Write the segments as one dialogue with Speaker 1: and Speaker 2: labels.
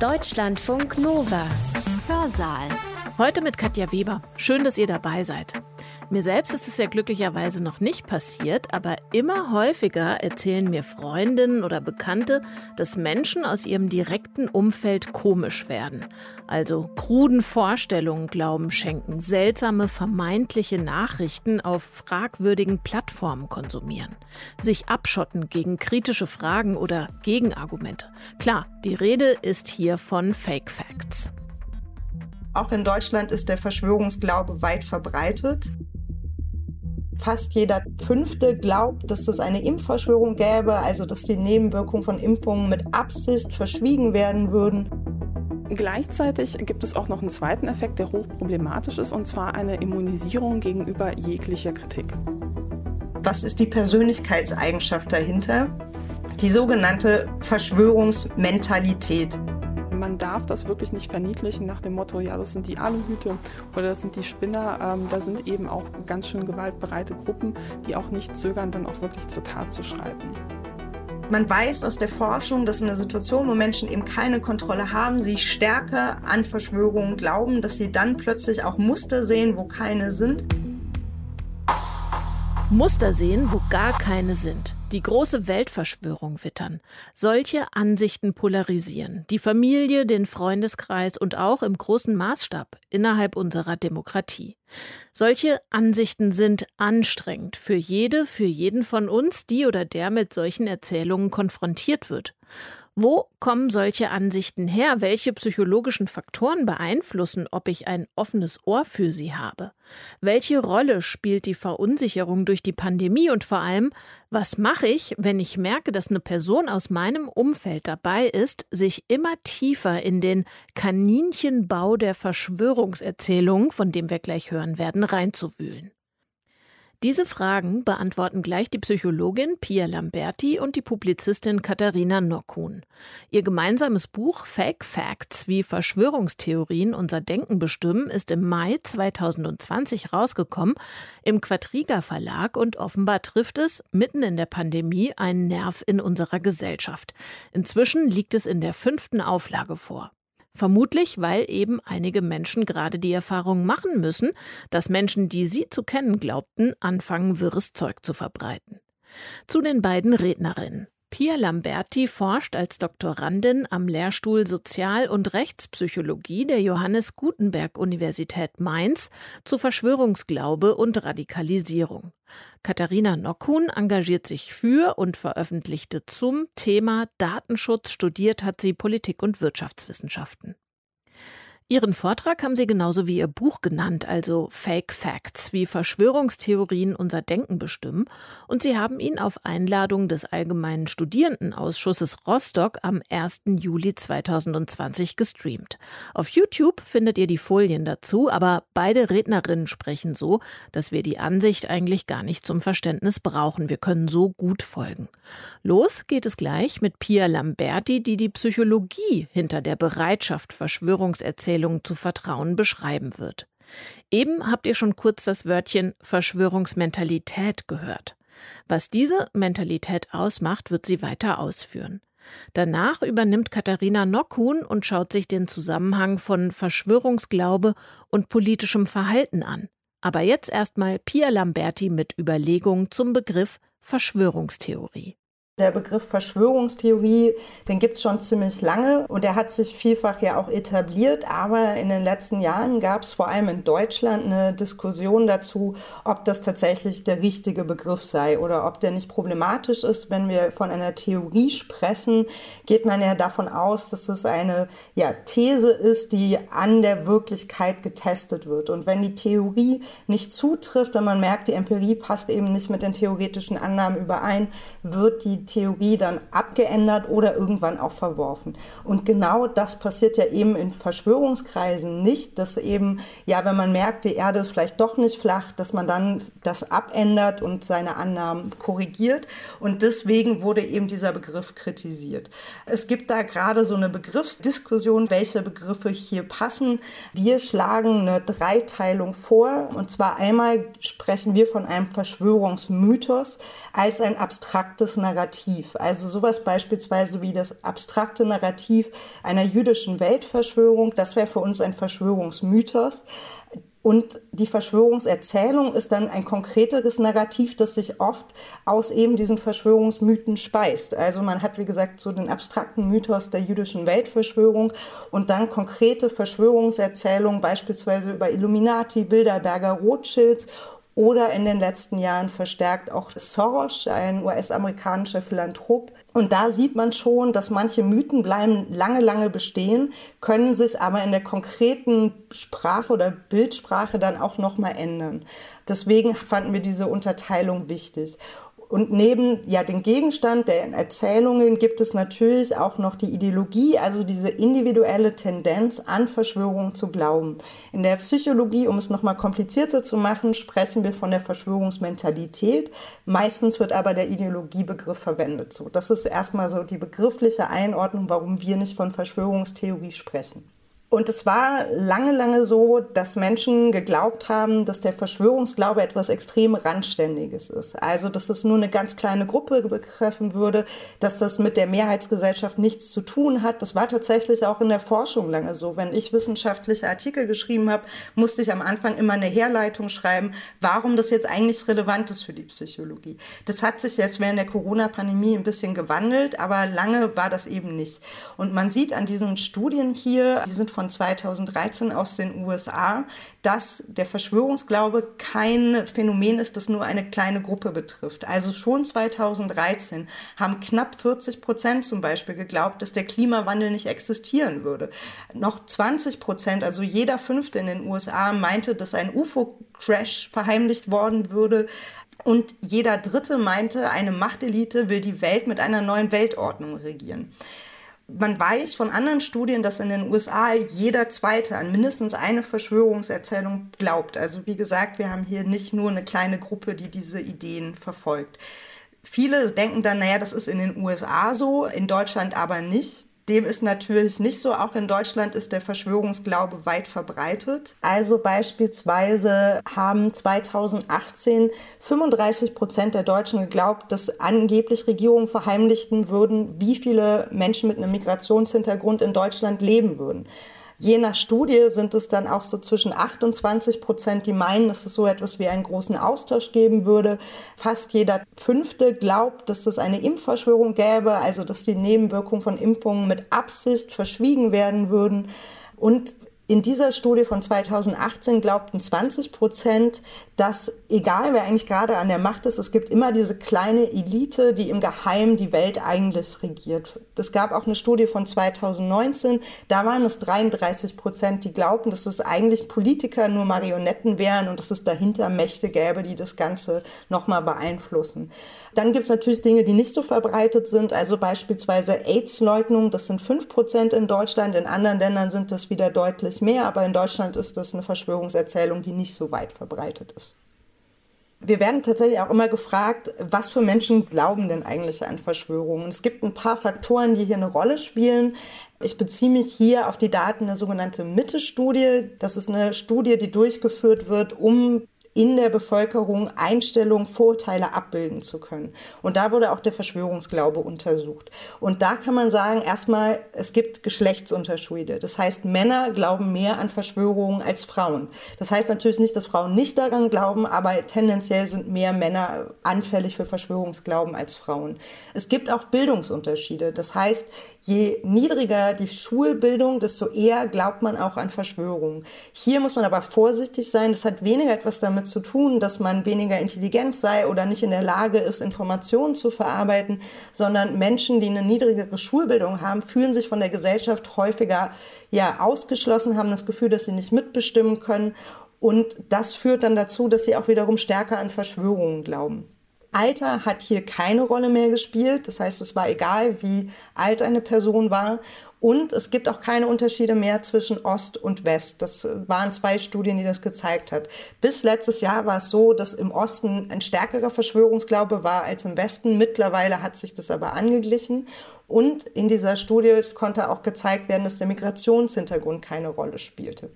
Speaker 1: Deutschlandfunk Nova. Hörsaal.
Speaker 2: Heute mit Katja Weber. Schön, dass ihr dabei seid. Mir selbst ist es ja glücklicherweise noch nicht passiert, aber immer häufiger erzählen mir Freundinnen oder Bekannte, dass Menschen aus ihrem direkten Umfeld komisch werden. Also kruden Vorstellungen Glauben schenken, seltsame vermeintliche Nachrichten auf fragwürdigen Plattformen konsumieren, sich abschotten gegen kritische Fragen oder Gegenargumente. Klar, die Rede ist hier von Fake Facts.
Speaker 3: Auch in Deutschland ist der Verschwörungsglaube weit verbreitet. Fast jeder Fünfte glaubt, dass es eine Impfverschwörung gäbe, also dass die Nebenwirkungen von Impfungen mit Absicht verschwiegen werden würden.
Speaker 4: Gleichzeitig gibt es auch noch einen zweiten Effekt, der hochproblematisch ist, und zwar eine Immunisierung gegenüber jeglicher Kritik.
Speaker 3: Was ist die Persönlichkeitseigenschaft dahinter? Die sogenannte Verschwörungsmentalität
Speaker 4: man darf das wirklich nicht verniedlichen nach dem Motto, ja, das sind die Aluhüte oder das sind die Spinner. Ähm, da sind eben auch ganz schön gewaltbereite Gruppen, die auch nicht zögern, dann auch wirklich zur Tat zu schreiten.
Speaker 3: Man weiß aus der Forschung, dass in der Situation, wo Menschen eben keine Kontrolle haben, sie stärker an Verschwörungen glauben, dass sie dann plötzlich auch Muster sehen, wo keine sind.
Speaker 2: Muster sehen, wo gar keine sind. Die große Weltverschwörung wittern. Solche Ansichten polarisieren. Die Familie, den Freundeskreis und auch im großen Maßstab innerhalb unserer Demokratie. Solche Ansichten sind anstrengend für jede, für jeden von uns, die oder der mit solchen Erzählungen konfrontiert wird. Wo kommen solche Ansichten her? Welche psychologischen Faktoren beeinflussen, ob ich ein offenes Ohr für sie habe? Welche Rolle spielt die Verunsicherung durch die Pandemie und vor allem, was mache ich, wenn ich merke, dass eine Person aus meinem Umfeld dabei ist, sich immer tiefer in den Kaninchenbau der Verschwörungserzählung, von dem wir gleich hören werden, reinzuwühlen? Diese Fragen beantworten gleich die Psychologin Pia Lamberti und die Publizistin Katharina Nockhuhn. Ihr gemeinsames Buch Fake Facts, wie Verschwörungstheorien unser Denken bestimmen, ist im Mai 2020 rausgekommen im Quadriga Verlag und offenbar trifft es mitten in der Pandemie einen Nerv in unserer Gesellschaft. Inzwischen liegt es in der fünften Auflage vor. Vermutlich, weil eben einige Menschen gerade die Erfahrung machen müssen, dass Menschen, die sie zu kennen glaubten, anfangen, wirres Zeug zu verbreiten. Zu den beiden Rednerinnen. Pia Lamberti forscht als Doktorandin am Lehrstuhl Sozial- und Rechtspsychologie der Johannes Gutenberg Universität Mainz zu Verschwörungsglaube und Radikalisierung. Katharina Nockhuhn engagiert sich für und veröffentlichte zum Thema Datenschutz, studiert hat sie Politik und Wirtschaftswissenschaften. Ihren Vortrag haben Sie genauso wie Ihr Buch genannt, also Fake Facts, wie Verschwörungstheorien unser Denken bestimmen. Und Sie haben ihn auf Einladung des Allgemeinen Studierendenausschusses Rostock am 1. Juli 2020 gestreamt. Auf YouTube findet ihr die Folien dazu, aber beide Rednerinnen sprechen so, dass wir die Ansicht eigentlich gar nicht zum Verständnis brauchen. Wir können so gut folgen. Los geht es gleich mit Pia Lamberti, die die Psychologie hinter der Bereitschaft, Verschwörungserzählungen Erzählungen zu vertrauen beschreiben wird. Eben habt ihr schon kurz das Wörtchen Verschwörungsmentalität gehört. Was diese Mentalität ausmacht, wird sie weiter ausführen. Danach übernimmt Katharina Nockhuhn und schaut sich den Zusammenhang von Verschwörungsglaube und politischem Verhalten an. Aber jetzt erstmal Pia Lamberti mit Überlegungen zum Begriff Verschwörungstheorie.
Speaker 3: Der Begriff Verschwörungstheorie, den gibt es schon ziemlich lange und der hat sich vielfach ja auch etabliert. Aber in den letzten Jahren gab es vor allem in Deutschland eine Diskussion dazu, ob das tatsächlich der richtige Begriff sei oder ob der nicht problematisch ist. Wenn wir von einer Theorie sprechen, geht man ja davon aus, dass es eine ja, These ist, die an der Wirklichkeit getestet wird. Und wenn die Theorie nicht zutrifft, wenn man merkt, die Empirie passt eben nicht mit den theoretischen Annahmen überein, wird die Theorie dann abgeändert oder irgendwann auch verworfen. Und genau das passiert ja eben in Verschwörungskreisen nicht, dass eben, ja, wenn man merkt, die Erde ist vielleicht doch nicht flach, dass man dann das abändert und seine Annahmen korrigiert. Und deswegen wurde eben dieser Begriff kritisiert. Es gibt da gerade so eine Begriffsdiskussion, welche Begriffe hier passen. Wir schlagen eine Dreiteilung vor. Und zwar einmal sprechen wir von einem Verschwörungsmythos als ein abstraktes Narrativ Narrativ. Also sowas beispielsweise wie das abstrakte Narrativ einer jüdischen Weltverschwörung, das wäre für uns ein Verschwörungsmythos. Und die Verschwörungserzählung ist dann ein konkreteres Narrativ, das sich oft aus eben diesen Verschwörungsmythen speist. Also man hat, wie gesagt, so den abstrakten Mythos der jüdischen Weltverschwörung und dann konkrete Verschwörungserzählungen, beispielsweise über Illuminati, Bilderberger, Rothschilds oder in den letzten Jahren verstärkt auch Soros, ein US-amerikanischer Philanthrop. Und da sieht man schon, dass manche Mythen bleiben lange, lange bestehen, können sich aber in der konkreten Sprache oder Bildsprache dann auch nochmal ändern. Deswegen fanden wir diese Unterteilung wichtig. Und neben ja den Gegenstand der Erzählungen gibt es natürlich auch noch die Ideologie, also diese individuelle Tendenz an Verschwörungen zu glauben. In der Psychologie, um es noch mal komplizierter zu machen, sprechen wir von der Verschwörungsmentalität. Meistens wird aber der Ideologiebegriff verwendet. So, das ist erstmal so die begriffliche Einordnung, warum wir nicht von Verschwörungstheorie sprechen. Und es war lange, lange so, dass Menschen geglaubt haben, dass der Verschwörungsglaube etwas extrem Randständiges ist. Also, dass es nur eine ganz kleine Gruppe betreffen würde, dass das mit der Mehrheitsgesellschaft nichts zu tun hat. Das war tatsächlich auch in der Forschung lange so. Wenn ich wissenschaftliche Artikel geschrieben habe, musste ich am Anfang immer eine Herleitung schreiben, warum das jetzt eigentlich relevant ist für die Psychologie. Das hat sich jetzt während der Corona-Pandemie ein bisschen gewandelt, aber lange war das eben nicht. Und man sieht an diesen Studien hier, die sind von von 2013 aus den USA, dass der Verschwörungsglaube kein Phänomen ist, das nur eine kleine Gruppe betrifft. Also schon 2013 haben knapp 40 Prozent zum Beispiel geglaubt, dass der Klimawandel nicht existieren würde. Noch 20 Prozent, also jeder Fünfte in den USA, meinte, dass ein UFO-Crash verheimlicht worden würde. Und jeder Dritte meinte, eine Machtelite will die Welt mit einer neuen Weltordnung regieren. Man weiß von anderen Studien, dass in den USA jeder Zweite an mindestens eine Verschwörungserzählung glaubt. Also wie gesagt, wir haben hier nicht nur eine kleine Gruppe, die diese Ideen verfolgt. Viele denken dann, naja, das ist in den USA so, in Deutschland aber nicht. Dem ist natürlich nicht so. Auch in Deutschland ist der Verschwörungsglaube weit verbreitet. Also beispielsweise haben 2018 35 Prozent der Deutschen geglaubt, dass angeblich Regierungen verheimlichten würden, wie viele Menschen mit einem Migrationshintergrund in Deutschland leben würden. Je nach Studie sind es dann auch so zwischen 28 Prozent, die meinen, dass es so etwas wie einen großen Austausch geben würde. Fast jeder Fünfte glaubt, dass es eine Impfverschwörung gäbe, also dass die Nebenwirkungen von Impfungen mit Absicht verschwiegen werden würden. Und in dieser Studie von 2018 glaubten 20 Prozent, dass egal wer eigentlich gerade an der Macht ist, es gibt immer diese kleine Elite, die im Geheimen die Welt eigentlich regiert. Es gab auch eine Studie von 2019, da waren es 33 Prozent, die glaubten, dass es eigentlich Politiker nur Marionetten wären und dass es dahinter Mächte gäbe, die das Ganze nochmal beeinflussen. Dann gibt es natürlich Dinge, die nicht so verbreitet sind, also beispielsweise AIDS-Leugnung, das sind 5 Prozent in Deutschland, in anderen Ländern sind das wieder deutlich mehr, aber in Deutschland ist das eine Verschwörungserzählung, die nicht so weit verbreitet ist. Wir werden tatsächlich auch immer gefragt, was für Menschen glauben denn eigentlich an Verschwörungen? Es gibt ein paar Faktoren, die hier eine Rolle spielen. Ich beziehe mich hier auf die Daten der sogenannten Mitte-Studie. Das ist eine Studie, die durchgeführt wird, um in der Bevölkerung Einstellungen, Vorurteile abbilden zu können. Und da wurde auch der Verschwörungsglaube untersucht. Und da kann man sagen, erstmal, es gibt Geschlechtsunterschiede. Das heißt, Männer glauben mehr an Verschwörungen als Frauen. Das heißt natürlich nicht, dass Frauen nicht daran glauben, aber tendenziell sind mehr Männer anfällig für Verschwörungsglauben als Frauen. Es gibt auch Bildungsunterschiede. Das heißt, je niedriger die Schulbildung, desto eher glaubt man auch an Verschwörungen. Hier muss man aber vorsichtig sein. Das hat weniger etwas damit damit zu tun, dass man weniger intelligent sei oder nicht in der Lage ist, Informationen zu verarbeiten, sondern Menschen, die eine niedrigere Schulbildung haben, fühlen sich von der Gesellschaft häufiger ja ausgeschlossen, haben das Gefühl, dass sie nicht mitbestimmen können und das führt dann dazu, dass sie auch wiederum stärker an Verschwörungen glauben. Alter hat hier keine Rolle mehr gespielt. Das heißt, es war egal, wie alt eine Person war. Und es gibt auch keine Unterschiede mehr zwischen Ost und West. Das waren zwei Studien, die das gezeigt hat. Bis letztes Jahr war es so, dass im Osten ein stärkerer Verschwörungsglaube war als im Westen. Mittlerweile hat sich das aber angeglichen. Und in dieser Studie konnte auch gezeigt werden, dass der Migrationshintergrund keine Rolle spielte.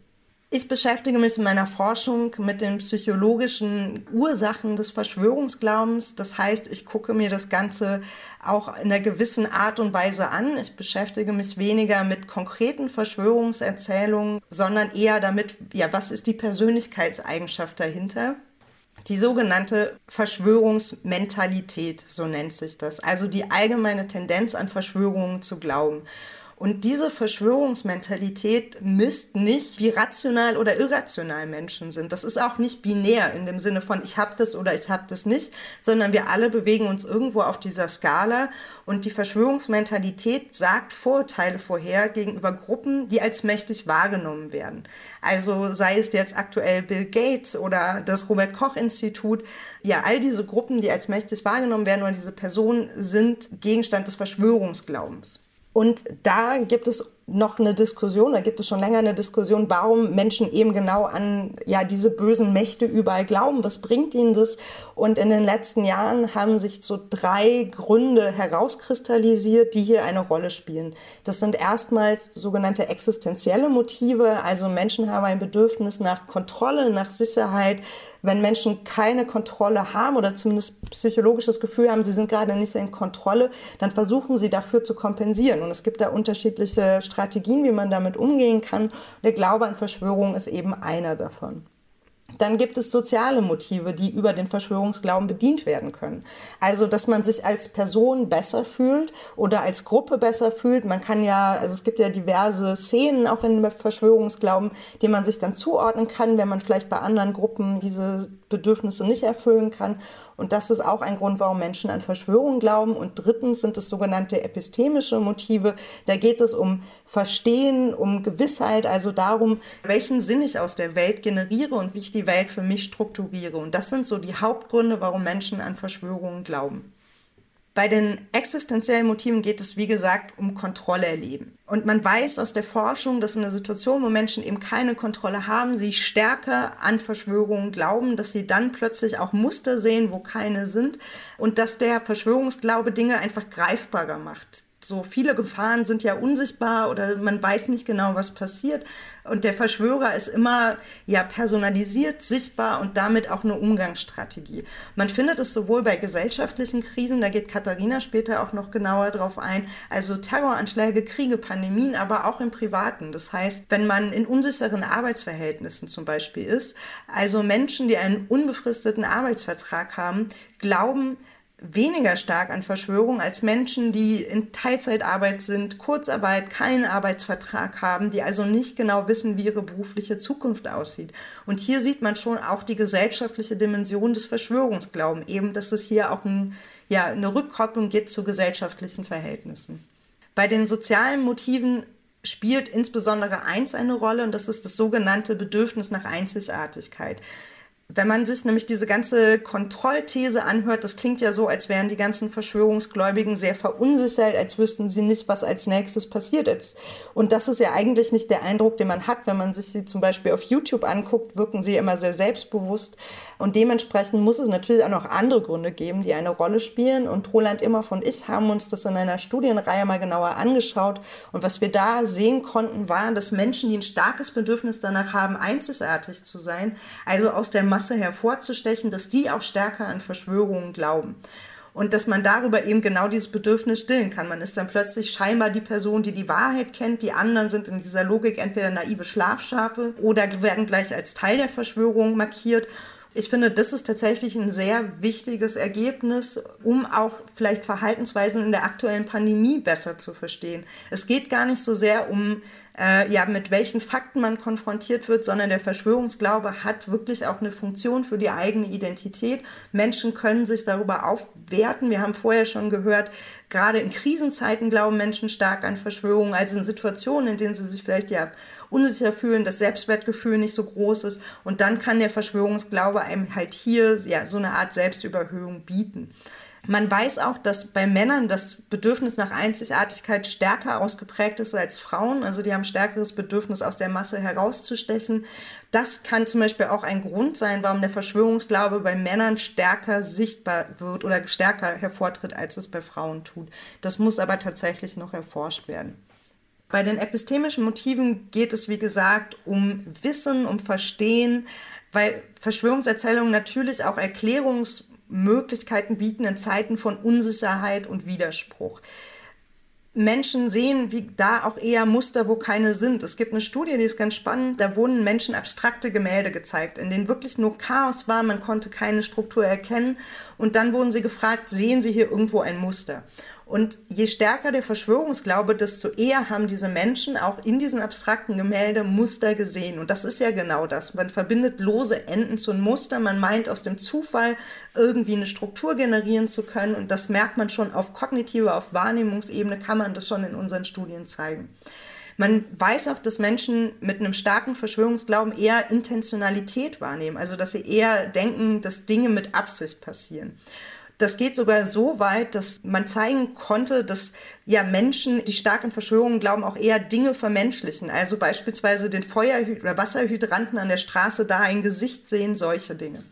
Speaker 3: Ich beschäftige mich in meiner Forschung mit den psychologischen Ursachen des Verschwörungsglaubens. Das heißt, ich gucke mir das Ganze auch in einer gewissen Art und Weise an. Ich beschäftige mich weniger mit konkreten Verschwörungserzählungen, sondern eher damit, ja, was ist die Persönlichkeitseigenschaft dahinter? Die sogenannte Verschwörungsmentalität, so nennt sich das. Also die allgemeine Tendenz an Verschwörungen zu glauben. Und diese Verschwörungsmentalität misst nicht, wie rational oder irrational Menschen sind. Das ist auch nicht binär in dem Sinne von ich habe das oder ich habe das nicht, sondern wir alle bewegen uns irgendwo auf dieser Skala und die Verschwörungsmentalität sagt Vorurteile vorher gegenüber Gruppen, die als mächtig wahrgenommen werden. Also sei es jetzt aktuell Bill Gates oder das Robert Koch Institut, ja, all diese Gruppen, die als mächtig wahrgenommen werden oder diese Personen sind Gegenstand des Verschwörungsglaubens. Und da gibt es noch eine Diskussion, da gibt es schon länger eine Diskussion, warum Menschen eben genau an ja diese bösen Mächte überall glauben. Was bringt ihnen das? Und in den letzten Jahren haben sich so drei Gründe herauskristallisiert, die hier eine Rolle spielen. Das sind erstmals sogenannte existenzielle Motive, also Menschen haben ein Bedürfnis nach Kontrolle, nach Sicherheit. Wenn Menschen keine Kontrolle haben oder zumindest psychologisches Gefühl haben, sie sind gerade nicht in Kontrolle, dann versuchen sie dafür zu kompensieren. Und es gibt da unterschiedliche Strategien Strategien, wie man damit umgehen kann. Der Glaube an Verschwörungen ist eben einer davon. Dann gibt es soziale Motive, die über den Verschwörungsglauben bedient werden können. Also, dass man sich als Person besser fühlt oder als Gruppe besser fühlt. Man kann ja, also es gibt ja diverse Szenen auch in Verschwörungsglauben, die man sich dann zuordnen kann, wenn man vielleicht bei anderen Gruppen diese Bedürfnisse nicht erfüllen kann. Und das ist auch ein Grund, warum Menschen an Verschwörungen glauben. Und drittens sind es sogenannte epistemische Motive. Da geht es um Verstehen, um Gewissheit, also darum, welchen Sinn ich aus der Welt generiere und wie ich die Welt für mich strukturiere. Und das sind so die Hauptgründe, warum Menschen an Verschwörungen glauben. Bei den existenziellen Motiven geht es, wie gesagt, um Kontrolle erleben. Und man weiß aus der Forschung, dass in einer Situation, wo Menschen eben keine Kontrolle haben, sie stärker an Verschwörungen glauben, dass sie dann plötzlich auch Muster sehen, wo keine sind und dass der Verschwörungsglaube Dinge einfach greifbarer macht so viele Gefahren sind ja unsichtbar oder man weiß nicht genau, was passiert. Und der Verschwörer ist immer ja personalisiert, sichtbar und damit auch eine Umgangsstrategie. Man findet es sowohl bei gesellschaftlichen Krisen, da geht Katharina später auch noch genauer drauf ein, also Terroranschläge, Kriege, Pandemien, aber auch im Privaten. Das heißt, wenn man in unsicheren Arbeitsverhältnissen zum Beispiel ist, also Menschen, die einen unbefristeten Arbeitsvertrag haben, glauben, weniger stark an Verschwörung als Menschen, die in Teilzeitarbeit sind, Kurzarbeit, keinen Arbeitsvertrag haben, die also nicht genau wissen, wie ihre berufliche Zukunft aussieht. Und hier sieht man schon auch die gesellschaftliche Dimension des Verschwörungsglauben, eben, dass es hier auch ein, ja, eine Rückkopplung gibt zu gesellschaftlichen Verhältnissen. Bei den sozialen Motiven spielt insbesondere eins eine Rolle und das ist das sogenannte Bedürfnis nach Einzigartigkeit. Wenn man sich nämlich diese ganze Kontrollthese anhört, das klingt ja so, als wären die ganzen Verschwörungsgläubigen sehr verunsichert, als wüssten sie nicht, was als nächstes passiert ist. Und das ist ja eigentlich nicht der Eindruck, den man hat, wenn man sich sie zum Beispiel auf YouTube anguckt, wirken sie immer sehr selbstbewusst. Und dementsprechend muss es natürlich auch noch andere Gründe geben, die eine Rolle spielen. Und Roland Immerf und ich haben uns das in einer Studienreihe mal genauer angeschaut. Und was wir da sehen konnten, war, dass Menschen, die ein starkes Bedürfnis danach haben, einzigartig zu sein, also aus der Masse hervorzustechen, dass die auch stärker an Verschwörungen glauben. Und dass man darüber eben genau dieses Bedürfnis stillen kann. Man ist dann plötzlich scheinbar die Person, die die Wahrheit kennt. Die anderen sind in dieser Logik entweder naive Schlafschafe oder werden gleich als Teil der Verschwörung markiert. Ich finde, das ist tatsächlich ein sehr wichtiges Ergebnis, um auch vielleicht Verhaltensweisen in der aktuellen Pandemie besser zu verstehen. Es geht gar nicht so sehr um äh, ja, mit welchen Fakten man konfrontiert wird, sondern der Verschwörungsglaube hat wirklich auch eine Funktion für die eigene Identität. Menschen können sich darüber aufwerten. Wir haben vorher schon gehört, gerade in Krisenzeiten glauben Menschen stark an Verschwörungen, also in Situationen, in denen sie sich vielleicht ja unsicher fühlen, das Selbstwertgefühl nicht so groß ist. Und dann kann der Verschwörungsglaube einem halt hier ja so eine Art Selbstüberhöhung bieten. Man weiß auch, dass bei Männern das Bedürfnis nach Einzigartigkeit stärker ausgeprägt ist als Frauen. Also die haben stärkeres Bedürfnis, aus der Masse herauszustechen. Das kann zum Beispiel auch ein Grund sein, warum der Verschwörungsglaube bei Männern stärker sichtbar wird oder stärker hervortritt, als es bei Frauen tut. Das muss aber tatsächlich noch erforscht werden. Bei den epistemischen Motiven geht es, wie gesagt, um Wissen, um Verstehen, weil Verschwörungserzählungen natürlich auch Erklärungsmöglichkeiten bieten in Zeiten von Unsicherheit und Widerspruch. Menschen sehen wie da auch eher Muster, wo keine sind. Es gibt eine Studie, die ist ganz spannend. Da wurden Menschen abstrakte Gemälde gezeigt, in denen wirklich nur Chaos war, man konnte keine Struktur erkennen. Und dann wurden sie gefragt, sehen Sie hier irgendwo ein Muster? Und je stärker der Verschwörungsglaube, desto eher haben diese Menschen auch in diesen abstrakten Gemälde Muster gesehen. Und das ist ja genau das. Man verbindet lose Enden zu einem Muster. Man meint aus dem Zufall irgendwie eine Struktur generieren zu können. Und das merkt man schon auf kognitiver, auf Wahrnehmungsebene, kann man das schon in unseren Studien zeigen. Man weiß auch, dass Menschen mit einem starken Verschwörungsglauben eher Intentionalität wahrnehmen, also dass sie eher denken, dass Dinge mit Absicht passieren. Das geht sogar so weit, dass man zeigen konnte, dass ja Menschen, die stark an Verschwörungen glauben, auch eher Dinge vermenschlichen. Also beispielsweise den Feuer- oder Wasserhydranten an der Straße da ein Gesicht sehen, solche Dinge.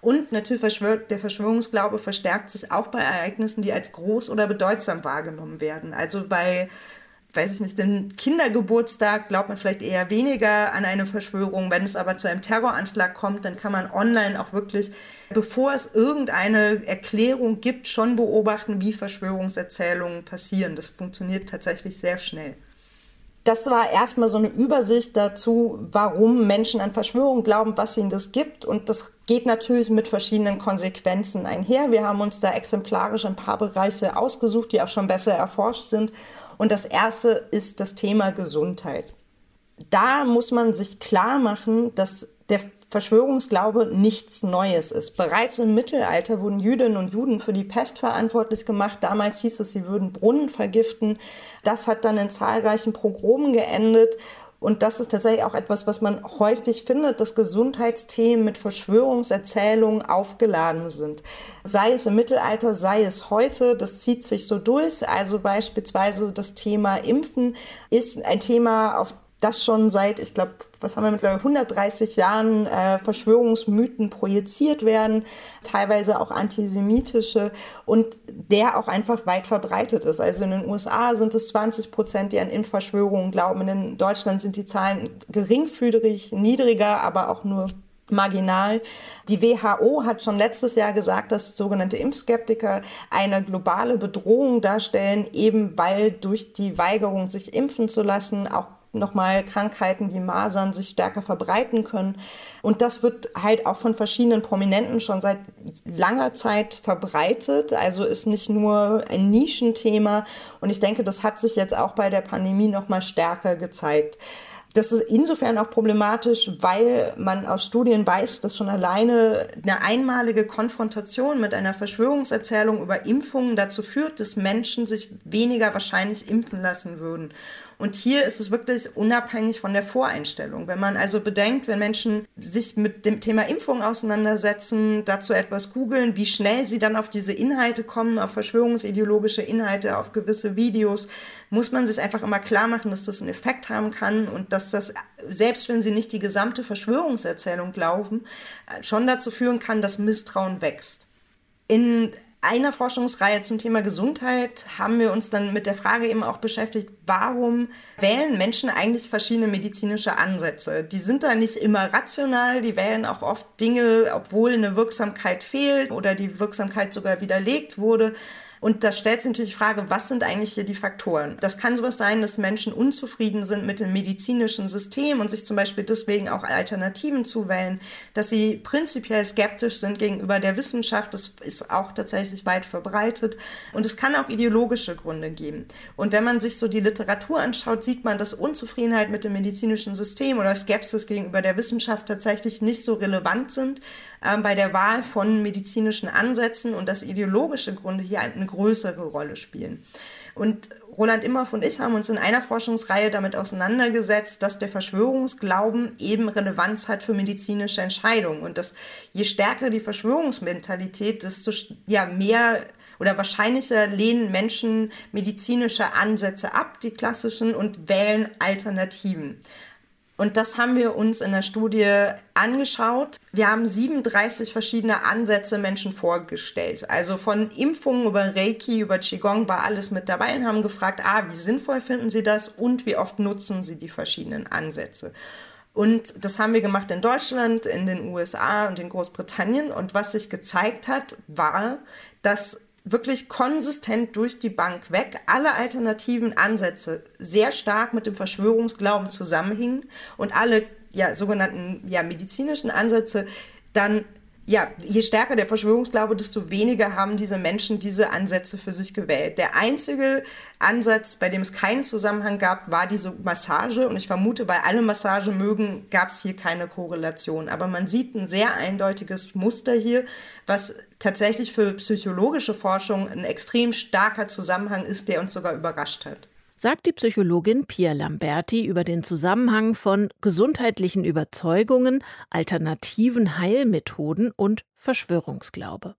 Speaker 3: Und natürlich der Verschwörungsglaube verstärkt sich auch bei Ereignissen, die als groß oder bedeutsam wahrgenommen werden. Also bei weiß ich nicht, den Kindergeburtstag glaubt man vielleicht eher weniger an eine Verschwörung. Wenn es aber zu einem Terroranschlag kommt, dann kann man online auch wirklich, bevor es irgendeine Erklärung gibt, schon beobachten, wie Verschwörungserzählungen passieren. Das funktioniert tatsächlich sehr schnell. Das war erstmal so eine Übersicht dazu, warum Menschen an Verschwörungen glauben, was ihnen das gibt. Und das geht natürlich mit verschiedenen Konsequenzen einher. Wir haben uns da exemplarisch ein paar Bereiche ausgesucht, die auch schon besser erforscht sind und das erste ist das Thema Gesundheit. Da muss man sich klar machen, dass der Verschwörungsglaube nichts Neues ist. Bereits im Mittelalter wurden Jüdinnen und Juden für die Pest verantwortlich gemacht. Damals hieß es, sie würden Brunnen vergiften. Das hat dann in zahlreichen Progromen geendet. Und das ist tatsächlich auch etwas, was man häufig findet, dass Gesundheitsthemen mit Verschwörungserzählungen aufgeladen sind. Sei es im Mittelalter, sei es heute, das zieht sich so durch. Also beispielsweise das Thema Impfen ist ein Thema, auf das schon seit, ich glaube, was haben wir mittlerweile, 130 Jahren äh, Verschwörungsmythen projiziert werden, teilweise auch antisemitische und der auch einfach weit verbreitet ist. Also in den USA sind es 20 Prozent, die an Impfverschwörungen glauben. In Deutschland sind die Zahlen geringfügig, niedriger, aber auch nur marginal. Die WHO hat schon letztes Jahr gesagt, dass sogenannte Impfskeptiker eine globale Bedrohung darstellen, eben weil durch die Weigerung, sich impfen zu lassen, auch nochmal Krankheiten wie Masern sich stärker verbreiten können. Und das wird halt auch von verschiedenen Prominenten schon seit langer Zeit verbreitet. Also ist nicht nur ein Nischenthema. Und ich denke, das hat sich jetzt auch bei der Pandemie nochmal stärker gezeigt. Das ist insofern auch problematisch, weil man aus Studien weiß, dass schon alleine eine einmalige Konfrontation mit einer Verschwörungserzählung über Impfungen dazu führt, dass Menschen sich weniger wahrscheinlich impfen lassen würden. Und hier ist es wirklich unabhängig von der Voreinstellung. Wenn man also bedenkt, wenn Menschen sich mit dem Thema Impfung auseinandersetzen, dazu etwas googeln, wie schnell sie dann auf diese Inhalte kommen, auf verschwörungsideologische Inhalte, auf gewisse Videos, muss man sich einfach immer klar machen, dass das einen Effekt haben kann und dass das, selbst wenn sie nicht die gesamte Verschwörungserzählung glauben, schon dazu führen kann, dass Misstrauen wächst. In einer Forschungsreihe zum Thema Gesundheit haben wir uns dann mit der Frage eben auch beschäftigt, warum wählen Menschen eigentlich verschiedene medizinische Ansätze? Die sind da nicht immer rational, die wählen auch oft Dinge, obwohl eine Wirksamkeit fehlt oder die Wirksamkeit sogar widerlegt wurde. Und da stellt sich natürlich die Frage, was sind eigentlich hier die Faktoren? Das kann sowas sein, dass Menschen unzufrieden sind mit dem medizinischen System und sich zum Beispiel deswegen auch Alternativen zuwählen, dass sie prinzipiell skeptisch sind gegenüber der Wissenschaft. Das ist auch tatsächlich weit verbreitet. Und es kann auch ideologische Gründe geben. Und wenn man sich so die Literatur anschaut, sieht man, dass Unzufriedenheit mit dem medizinischen System oder Skepsis gegenüber der Wissenschaft tatsächlich nicht so relevant sind äh, bei der Wahl von medizinischen Ansätzen und dass ideologische Gründe hier eine größere Rolle spielen. Und Roland Imhoff und ich haben uns in einer Forschungsreihe damit auseinandergesetzt, dass der Verschwörungsglauben eben Relevanz hat für medizinische Entscheidungen und dass je stärker die Verschwörungsmentalität, desto ja, mehr oder wahrscheinlicher lehnen Menschen medizinische Ansätze ab, die klassischen, und wählen Alternativen. Und das haben wir uns in der Studie angeschaut. Wir haben 37 verschiedene Ansätze Menschen vorgestellt. Also von Impfungen über Reiki, über Qigong war alles mit dabei und haben gefragt, ah, wie sinnvoll finden Sie das und wie oft nutzen Sie die verschiedenen Ansätze. Und das haben wir gemacht in Deutschland, in den USA und in Großbritannien. Und was sich gezeigt hat, war, dass wirklich konsistent durch die Bank weg alle alternativen Ansätze sehr stark mit dem Verschwörungsglauben zusammenhingen und alle ja, sogenannten ja, medizinischen Ansätze dann ja, je stärker der Verschwörungsglaube, desto weniger haben diese Menschen diese Ansätze für sich gewählt. Der einzige Ansatz, bei dem es keinen Zusammenhang gab, war diese Massage. Und ich vermute, weil alle Massage mögen, gab es hier keine Korrelation. Aber man sieht ein sehr eindeutiges Muster hier, was tatsächlich für psychologische Forschung ein extrem starker Zusammenhang ist, der uns sogar überrascht hat.
Speaker 2: Sagt die Psychologin Pia Lamberti über den Zusammenhang von gesundheitlichen Überzeugungen, alternativen Heilmethoden und Verschwörungsglaube.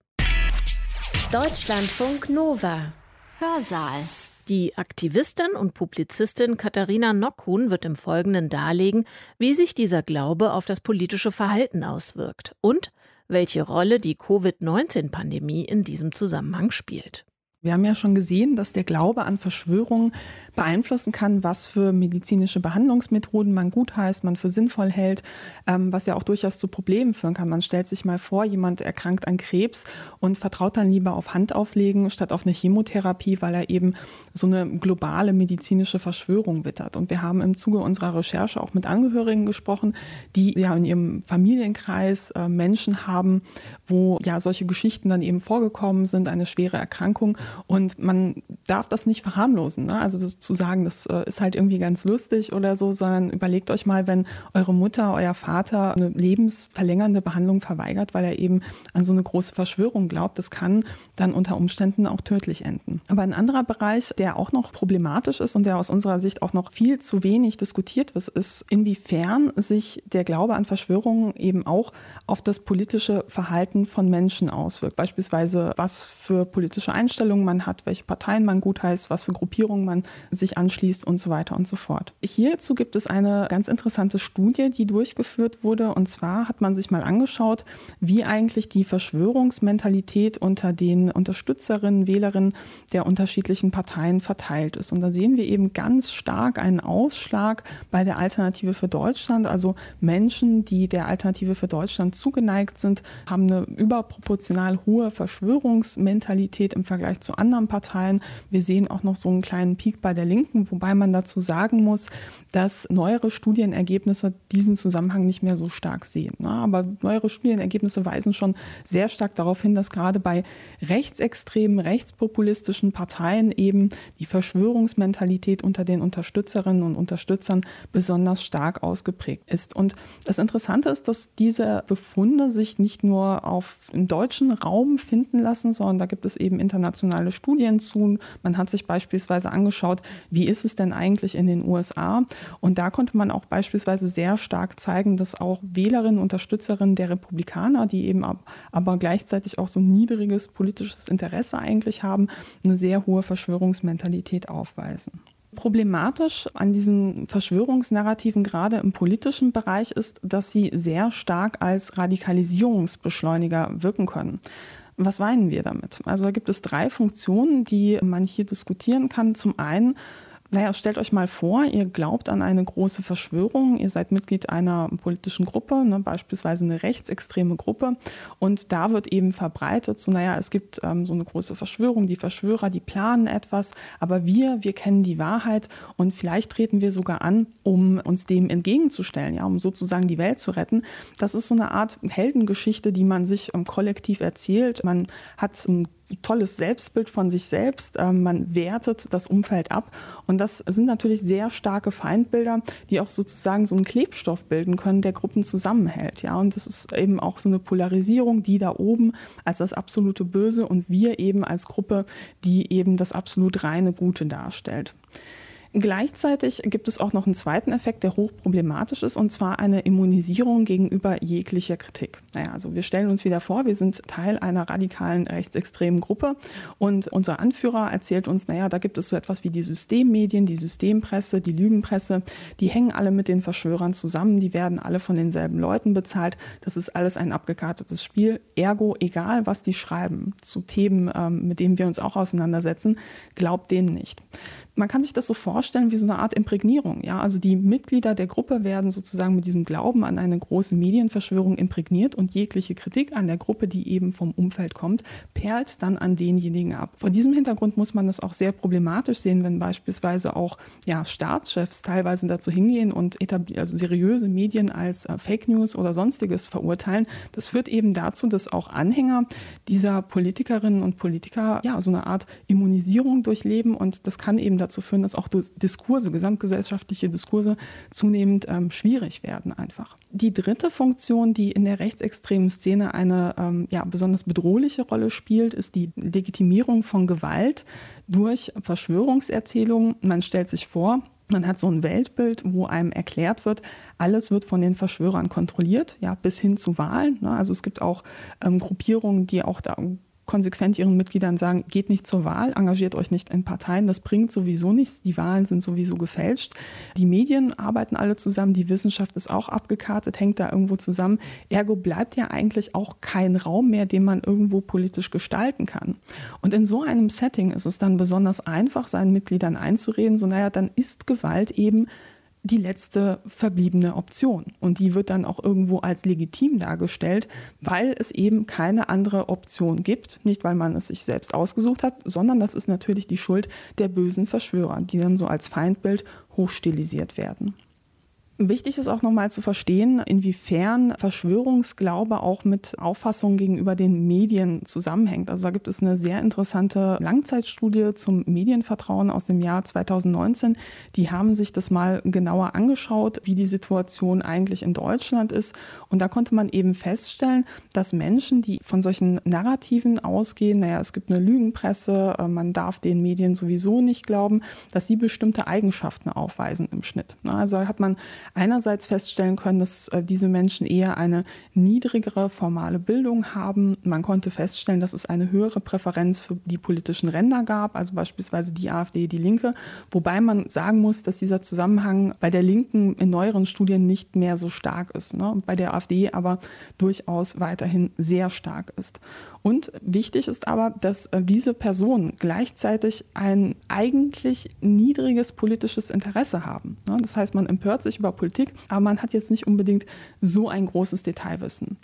Speaker 1: Deutschlandfunk Nova. Hörsaal.
Speaker 2: Die Aktivistin und Publizistin Katharina Nockhuhn wird im Folgenden darlegen, wie sich dieser Glaube auf das politische Verhalten auswirkt und welche Rolle die Covid-19-Pandemie in diesem Zusammenhang spielt.
Speaker 4: Wir haben ja schon gesehen, dass der Glaube an Verschwörungen beeinflussen kann, was für medizinische Behandlungsmethoden man gut heißt, man für sinnvoll hält, ähm, was ja auch durchaus zu Problemen führen kann. Man stellt sich mal vor, jemand erkrankt an Krebs und vertraut dann lieber auf Handauflegen statt auf eine Chemotherapie, weil er eben so eine globale medizinische Verschwörung wittert. Und wir haben im Zuge unserer Recherche auch mit Angehörigen gesprochen, die ja in ihrem Familienkreis äh, Menschen haben, wo ja solche Geschichten dann eben vorgekommen sind, eine schwere Erkrankung und man darf das nicht verharmlosen. Ne? Also zu sagen, das äh, ist halt irgendwie ganz lustig oder so, sondern überlegt euch mal, wenn eure Mutter, euer Vater eine lebensverlängernde Behandlung verweigert, weil er eben an so eine große Verschwörung glaubt, das kann dann unter Umständen auch tödlich enden. Aber ein anderer Bereich, der auch noch problematisch ist und der aus unserer Sicht auch noch viel zu wenig diskutiert wird, ist, inwiefern sich der Glaube an Verschwörungen eben auch auf das politische Verhalten von Menschen auswirkt. Beispielsweise, was für politische Einstellungen man hat, welche Parteien man gut heißt, was für Gruppierungen man sich anschließt und so weiter und so fort. Hierzu gibt es eine ganz interessante Studie, die durchgeführt wurde. Und zwar hat man sich mal angeschaut, wie eigentlich die Verschwörungsmentalität unter den Unterstützerinnen, Wählerinnen der unterschiedlichen Parteien verteilt ist. Und da sehen wir eben ganz stark einen Ausschlag bei der Alternative für Deutschland. Also Menschen, die der Alternative für Deutschland zugeneigt sind, haben eine überproportional hohe Verschwörungsmentalität im Vergleich zu anderen Parteien. Wir sehen auch noch so einen kleinen Peak bei der Linken, wobei man dazu sagen muss, dass neuere Studienergebnisse diesen Zusammenhang nicht mehr so stark sehen. Ne? Aber neuere Studienergebnisse weisen schon sehr stark darauf hin, dass gerade bei rechtsextremen, rechtspopulistischen Parteien eben die Verschwörungsmentalität unter den Unterstützerinnen und Unterstützern besonders stark ausgeprägt ist. Und das Interessante ist, dass diese Befunde sich nicht nur auf den deutschen Raum finden lassen, sondern da gibt es eben internationale Studien zu. Man hat sich beispielsweise angeschaut, wie ist es denn eigentlich in den USA? Und da konnte man auch beispielsweise sehr stark zeigen, dass auch Wählerinnen, Unterstützerinnen der Republikaner, die eben aber gleichzeitig auch so niedriges politisches Interesse eigentlich haben, eine sehr hohe Verschwörungsmentalität aufweisen. Problematisch an diesen Verschwörungsnarrativen gerade im politischen Bereich ist, dass sie sehr stark als Radikalisierungsbeschleuniger wirken können. Was meinen wir damit? Also da gibt es drei Funktionen, die man hier diskutieren kann. Zum einen naja, stellt euch mal vor, ihr glaubt an eine große Verschwörung, ihr seid Mitglied einer politischen Gruppe, ne, beispielsweise eine rechtsextreme Gruppe, und da wird eben verbreitet, so naja, es gibt ähm, so eine große Verschwörung, die Verschwörer, die planen etwas, aber wir, wir kennen die Wahrheit und vielleicht treten wir sogar an, um uns dem entgegenzustellen, ja, um sozusagen die Welt zu retten. Das ist so eine Art Heldengeschichte, die man sich ähm, kollektiv erzählt. Man hat ein tolles Selbstbild von sich selbst. Ähm, man wertet das Umfeld ab. Und das sind natürlich sehr starke Feindbilder, die auch sozusagen so einen Klebstoff bilden können, der Gruppen zusammenhält. Ja, und das ist eben auch so eine Polarisierung, die da oben als das absolute Böse und wir eben als Gruppe, die eben das absolut reine Gute darstellt. Gleichzeitig gibt es auch noch einen zweiten Effekt, der hochproblematisch ist, und zwar eine Immunisierung gegenüber jeglicher Kritik. Naja, also wir stellen uns wieder vor, wir sind Teil einer radikalen rechtsextremen Gruppe und unser Anführer erzählt uns, naja, da gibt es so etwas wie die Systemmedien, die Systempresse, die Lügenpresse, die hängen alle mit den Verschwörern zusammen, die werden alle von denselben Leuten bezahlt. Das ist alles ein abgekartetes Spiel. Ergo, egal was die schreiben zu Themen, ähm, mit denen wir uns auch auseinandersetzen, glaubt denen nicht man kann sich das so vorstellen wie so eine Art Imprägnierung. Ja? Also die Mitglieder der Gruppe werden sozusagen mit diesem Glauben an eine große Medienverschwörung imprägniert und jegliche Kritik an der Gruppe, die eben vom Umfeld kommt, perlt dann an denjenigen ab. Vor diesem Hintergrund muss man das auch sehr problematisch sehen, wenn beispielsweise auch ja, Staatschefs teilweise dazu hingehen und also seriöse Medien als äh, Fake News oder sonstiges verurteilen. Das führt eben dazu, dass auch Anhänger dieser Politikerinnen und Politiker ja so eine Art Immunisierung durchleben und das kann eben dazu führen, dass auch Diskurse, gesamtgesellschaftliche Diskurse zunehmend ähm, schwierig werden einfach. Die dritte Funktion, die in der rechtsextremen Szene eine ähm, ja, besonders bedrohliche Rolle spielt, ist die Legitimierung von Gewalt durch Verschwörungserzählungen. Man stellt sich vor, man hat so ein Weltbild, wo einem erklärt wird, alles wird von den Verschwörern kontrolliert, ja, bis hin zu Wahlen. Ne? Also es gibt auch ähm, Gruppierungen, die auch da konsequent ihren Mitgliedern sagen, geht nicht zur Wahl, engagiert euch nicht in Parteien, das bringt sowieso nichts, die Wahlen sind sowieso gefälscht. Die Medien arbeiten alle zusammen, die Wissenschaft ist auch abgekartet, hängt da irgendwo zusammen. Ergo bleibt ja eigentlich auch kein Raum mehr, den man irgendwo politisch gestalten kann. Und in so einem Setting ist es dann besonders einfach, seinen Mitgliedern einzureden, so naja, dann ist Gewalt eben die letzte verbliebene Option. Und die wird dann auch irgendwo als legitim dargestellt, weil es eben keine andere Option gibt. Nicht, weil man es sich selbst ausgesucht hat, sondern das ist natürlich die Schuld der bösen Verschwörer, die dann so als Feindbild hochstilisiert werden. Wichtig ist auch nochmal zu verstehen, inwiefern Verschwörungsglaube auch mit Auffassungen gegenüber den Medien zusammenhängt. Also da gibt es eine sehr interessante Langzeitstudie zum Medienvertrauen aus dem Jahr 2019. Die haben sich das mal genauer angeschaut, wie die Situation eigentlich in Deutschland ist. Und da konnte man eben feststellen, dass Menschen, die von solchen Narrativen ausgehen, naja, es gibt eine Lügenpresse, äh, man darf den Medien sowieso nicht glauben, dass sie bestimmte Eigenschaften aufweisen im Schnitt. Also hat man einerseits feststellen können, dass äh, diese Menschen eher eine niedrigere formale Bildung haben. Man konnte feststellen, dass es eine höhere Präferenz für die politischen Ränder gab, also beispielsweise die AfD, die Linke, wobei man sagen muss, dass dieser Zusammenhang bei der Linken in neueren Studien nicht mehr so stark ist, ne? bei der AfD aber durchaus weiterhin sehr stark ist. Und wichtig ist aber, dass äh, diese Personen gleichzeitig ein eigentlich niedriges politisches Interesse haben. Ne? Das heißt, man empört sich über Politik, aber man hat jetzt nicht unbedingt so ein großes Detailwissen.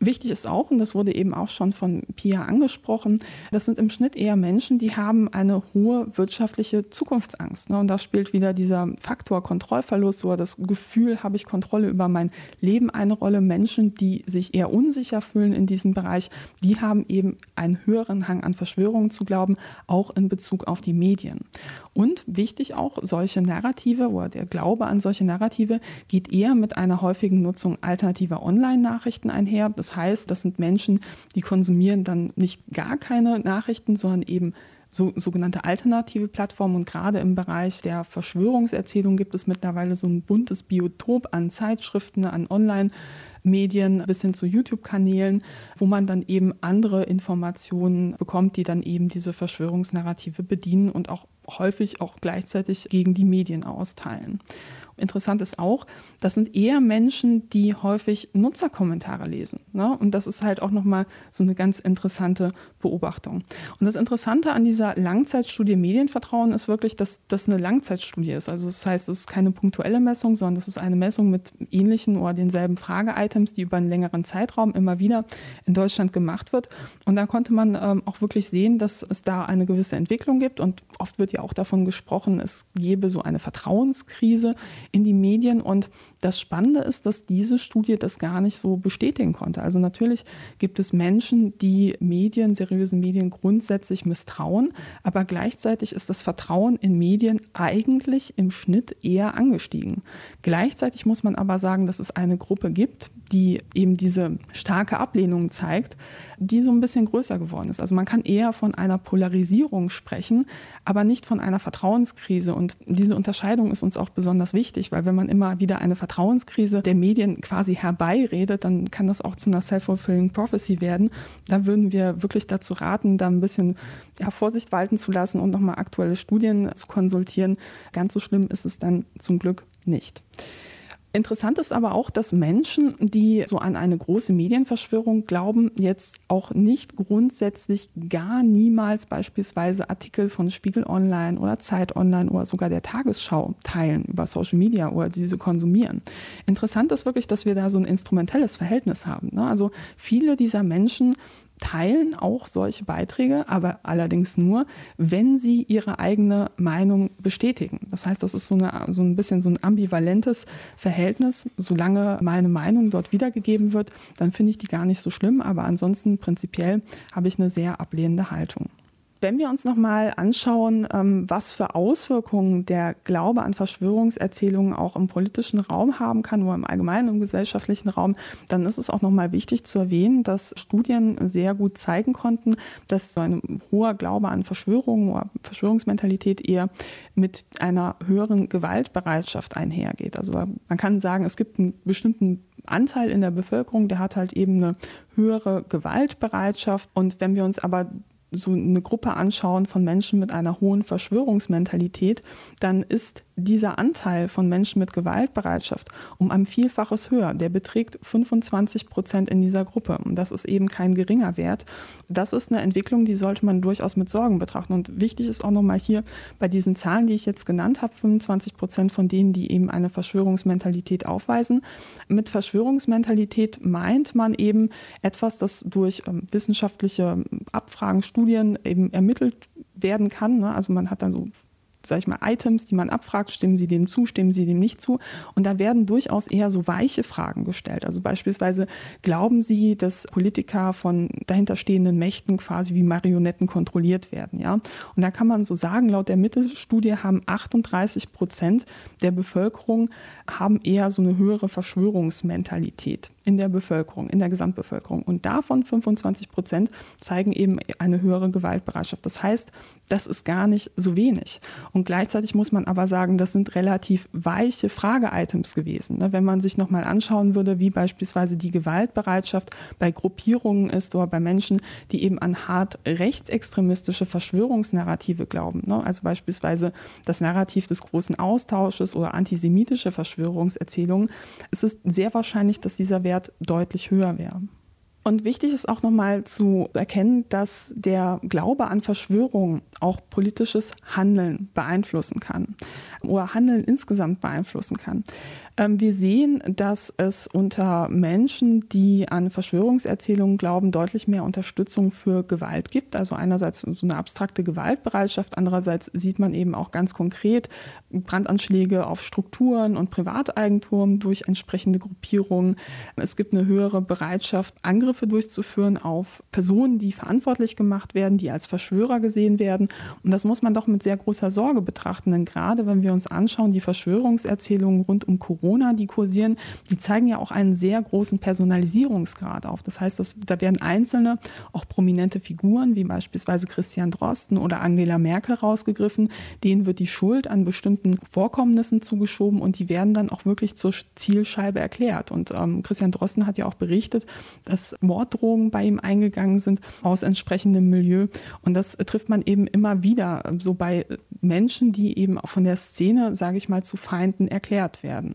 Speaker 4: Wichtig ist auch, und das wurde eben auch schon von Pia angesprochen, das sind im Schnitt eher Menschen, die haben eine hohe wirtschaftliche Zukunftsangst. Ne? Und da spielt wieder dieser Faktor Kontrollverlust oder das Gefühl, habe ich Kontrolle über mein Leben eine Rolle. Menschen, die sich eher unsicher fühlen in diesem Bereich, die haben eben einen höheren Hang an Verschwörungen zu glauben, auch in Bezug auf die Medien. Und wichtig auch, solche Narrative oder der Glaube an solche Narrative geht eher mit einer häufigen Nutzung alternativer Online-Nachrichten einher. Das heißt, das sind Menschen, die konsumieren dann nicht gar keine Nachrichten, sondern eben so, sogenannte alternative Plattformen. Und gerade im Bereich der Verschwörungserzählung gibt es mittlerweile so ein buntes Biotop an Zeitschriften, an Online- Medien bis hin zu YouTube-Kanälen, wo man dann eben andere Informationen bekommt, die dann eben diese Verschwörungsnarrative bedienen und auch häufig auch gleichzeitig gegen die Medien austeilen. Interessant ist auch, das sind eher Menschen, die häufig Nutzerkommentare lesen. Ne? Und das ist halt auch nochmal so eine ganz interessante Beobachtung. Und das Interessante an dieser Langzeitstudie Medienvertrauen ist wirklich, dass das eine Langzeitstudie ist. Also das heißt, es ist keine punktuelle Messung, sondern es ist eine Messung mit ähnlichen oder denselben Frage-Items, die über einen längeren Zeitraum immer wieder in Deutschland gemacht wird. Und da konnte man ähm, auch wirklich sehen, dass es da eine gewisse Entwicklung gibt. Und oft wird ja auch davon gesprochen, es gebe so eine Vertrauenskrise in die Medien. Und das Spannende ist, dass diese Studie das gar nicht so bestätigen konnte. Also natürlich gibt es Menschen, die Medien, seriösen Medien grundsätzlich misstrauen, aber gleichzeitig ist das Vertrauen in Medien eigentlich im Schnitt eher angestiegen. Gleichzeitig muss man aber sagen, dass es eine Gruppe gibt, die eben diese starke Ablehnung zeigt, die so ein bisschen größer geworden ist. Also man kann eher von einer Polarisierung sprechen, aber nicht von einer Vertrauenskrise. Und diese Unterscheidung ist uns auch besonders wichtig, weil wenn man immer wieder eine Vertrauenskrise der Medien quasi herbeiredet, dann kann das auch zu einer self-fulfilling prophecy werden. Da würden wir wirklich dazu raten, da ein bisschen ja, Vorsicht walten zu lassen und nochmal aktuelle Studien zu konsultieren. Ganz so schlimm ist es dann zum Glück nicht. Interessant ist aber auch, dass Menschen, die so an eine große Medienverschwörung glauben, jetzt auch nicht grundsätzlich gar niemals beispielsweise Artikel von Spiegel Online oder Zeit Online oder sogar der Tagesschau teilen über Social Media oder diese konsumieren. Interessant ist wirklich, dass wir da so ein instrumentelles Verhältnis haben. Ne? Also viele dieser Menschen teilen auch solche Beiträge, aber allerdings nur, wenn sie ihre eigene Meinung bestätigen. Das heißt, das ist so, eine, so ein bisschen so ein ambivalentes Verhältnis. Solange meine Meinung dort wiedergegeben wird, dann finde ich die gar nicht so schlimm, aber ansonsten prinzipiell habe ich eine sehr ablehnende Haltung. Wenn wir uns nochmal anschauen, ähm, was für Auswirkungen der Glaube an Verschwörungserzählungen auch im politischen Raum haben kann oder im allgemeinen im gesellschaftlichen Raum, dann ist es auch nochmal wichtig zu erwähnen, dass Studien sehr gut zeigen konnten, dass so ein hoher Glaube an Verschwörungen oder Verschwörungsmentalität eher mit einer höheren Gewaltbereitschaft einhergeht. Also man kann sagen, es gibt einen bestimmten Anteil in der Bevölkerung, der hat halt eben eine höhere Gewaltbereitschaft. Und wenn wir uns aber so eine Gruppe anschauen von Menschen mit einer hohen Verschwörungsmentalität, dann ist dieser Anteil von Menschen mit Gewaltbereitschaft um ein Vielfaches höher. Der beträgt 25 Prozent in dieser Gruppe. Und das ist eben kein geringer Wert. Das ist eine Entwicklung, die sollte man durchaus mit Sorgen betrachten. Und wichtig ist auch nochmal hier bei diesen Zahlen, die ich jetzt genannt habe, 25 Prozent von denen, die eben eine Verschwörungsmentalität aufweisen. Mit Verschwörungsmentalität meint man eben etwas, das durch ähm, wissenschaftliche Abfragen, Studien eben ermittelt werden kann. Ne? Also man hat dann so sage ich mal, Items, die man abfragt, stimmen sie dem zu, stimmen sie dem nicht zu. Und da werden durchaus eher so weiche Fragen gestellt. Also beispielsweise, glauben Sie, dass Politiker von dahinterstehenden Mächten quasi wie Marionetten kontrolliert werden? Ja? Und da kann man so sagen, laut der Mittelstudie haben 38 Prozent der Bevölkerung haben eher so eine höhere Verschwörungsmentalität in der Bevölkerung, in der Gesamtbevölkerung. Und davon 25 Prozent zeigen eben eine höhere Gewaltbereitschaft. Das heißt, das ist gar nicht so wenig. Und gleichzeitig muss man aber sagen, das sind relativ weiche Frage-Items gewesen. Ne? Wenn man sich nochmal anschauen würde, wie beispielsweise die Gewaltbereitschaft bei Gruppierungen ist oder bei Menschen, die eben an hart rechtsextremistische Verschwörungsnarrative glauben. Ne? Also beispielsweise das Narrativ des großen Austausches oder antisemitische Verschwörungserzählungen. Es ist sehr wahrscheinlich, dass dieser Wert Wert deutlich höher wäre. Und wichtig ist auch nochmal zu erkennen, dass der Glaube an Verschwörungen auch politisches Handeln beeinflussen kann oder Handeln insgesamt beeinflussen kann. Ähm, wir sehen, dass es unter Menschen, die an Verschwörungserzählungen glauben, deutlich mehr Unterstützung für Gewalt gibt. Also einerseits so eine abstrakte Gewaltbereitschaft, andererseits sieht man eben auch ganz konkret Brandanschläge auf Strukturen und Privateigentum durch entsprechende Gruppierungen. Es gibt eine höhere Bereitschaft, Angriffe durchzuführen auf Personen, die verantwortlich gemacht werden, die als Verschwörer gesehen werden. Und das muss man doch mit sehr großer Sorge betrachten, denn gerade wenn wir uns anschauen, die Verschwörungserzählungen rund um Corona, Corona, die kursieren, die zeigen ja auch einen sehr großen Personalisierungsgrad auf. Das heißt, dass, da werden einzelne, auch prominente Figuren, wie beispielsweise Christian Drosten oder Angela Merkel rausgegriffen, denen wird die Schuld an bestimmten Vorkommnissen zugeschoben und die werden dann auch wirklich zur Zielscheibe erklärt. Und ähm, Christian Drosten hat ja auch berichtet, dass Morddrohungen bei ihm eingegangen sind aus entsprechendem Milieu. Und das trifft man eben immer wieder so bei Menschen, die eben auch von der Szene, sage ich mal, zu Feinden erklärt werden.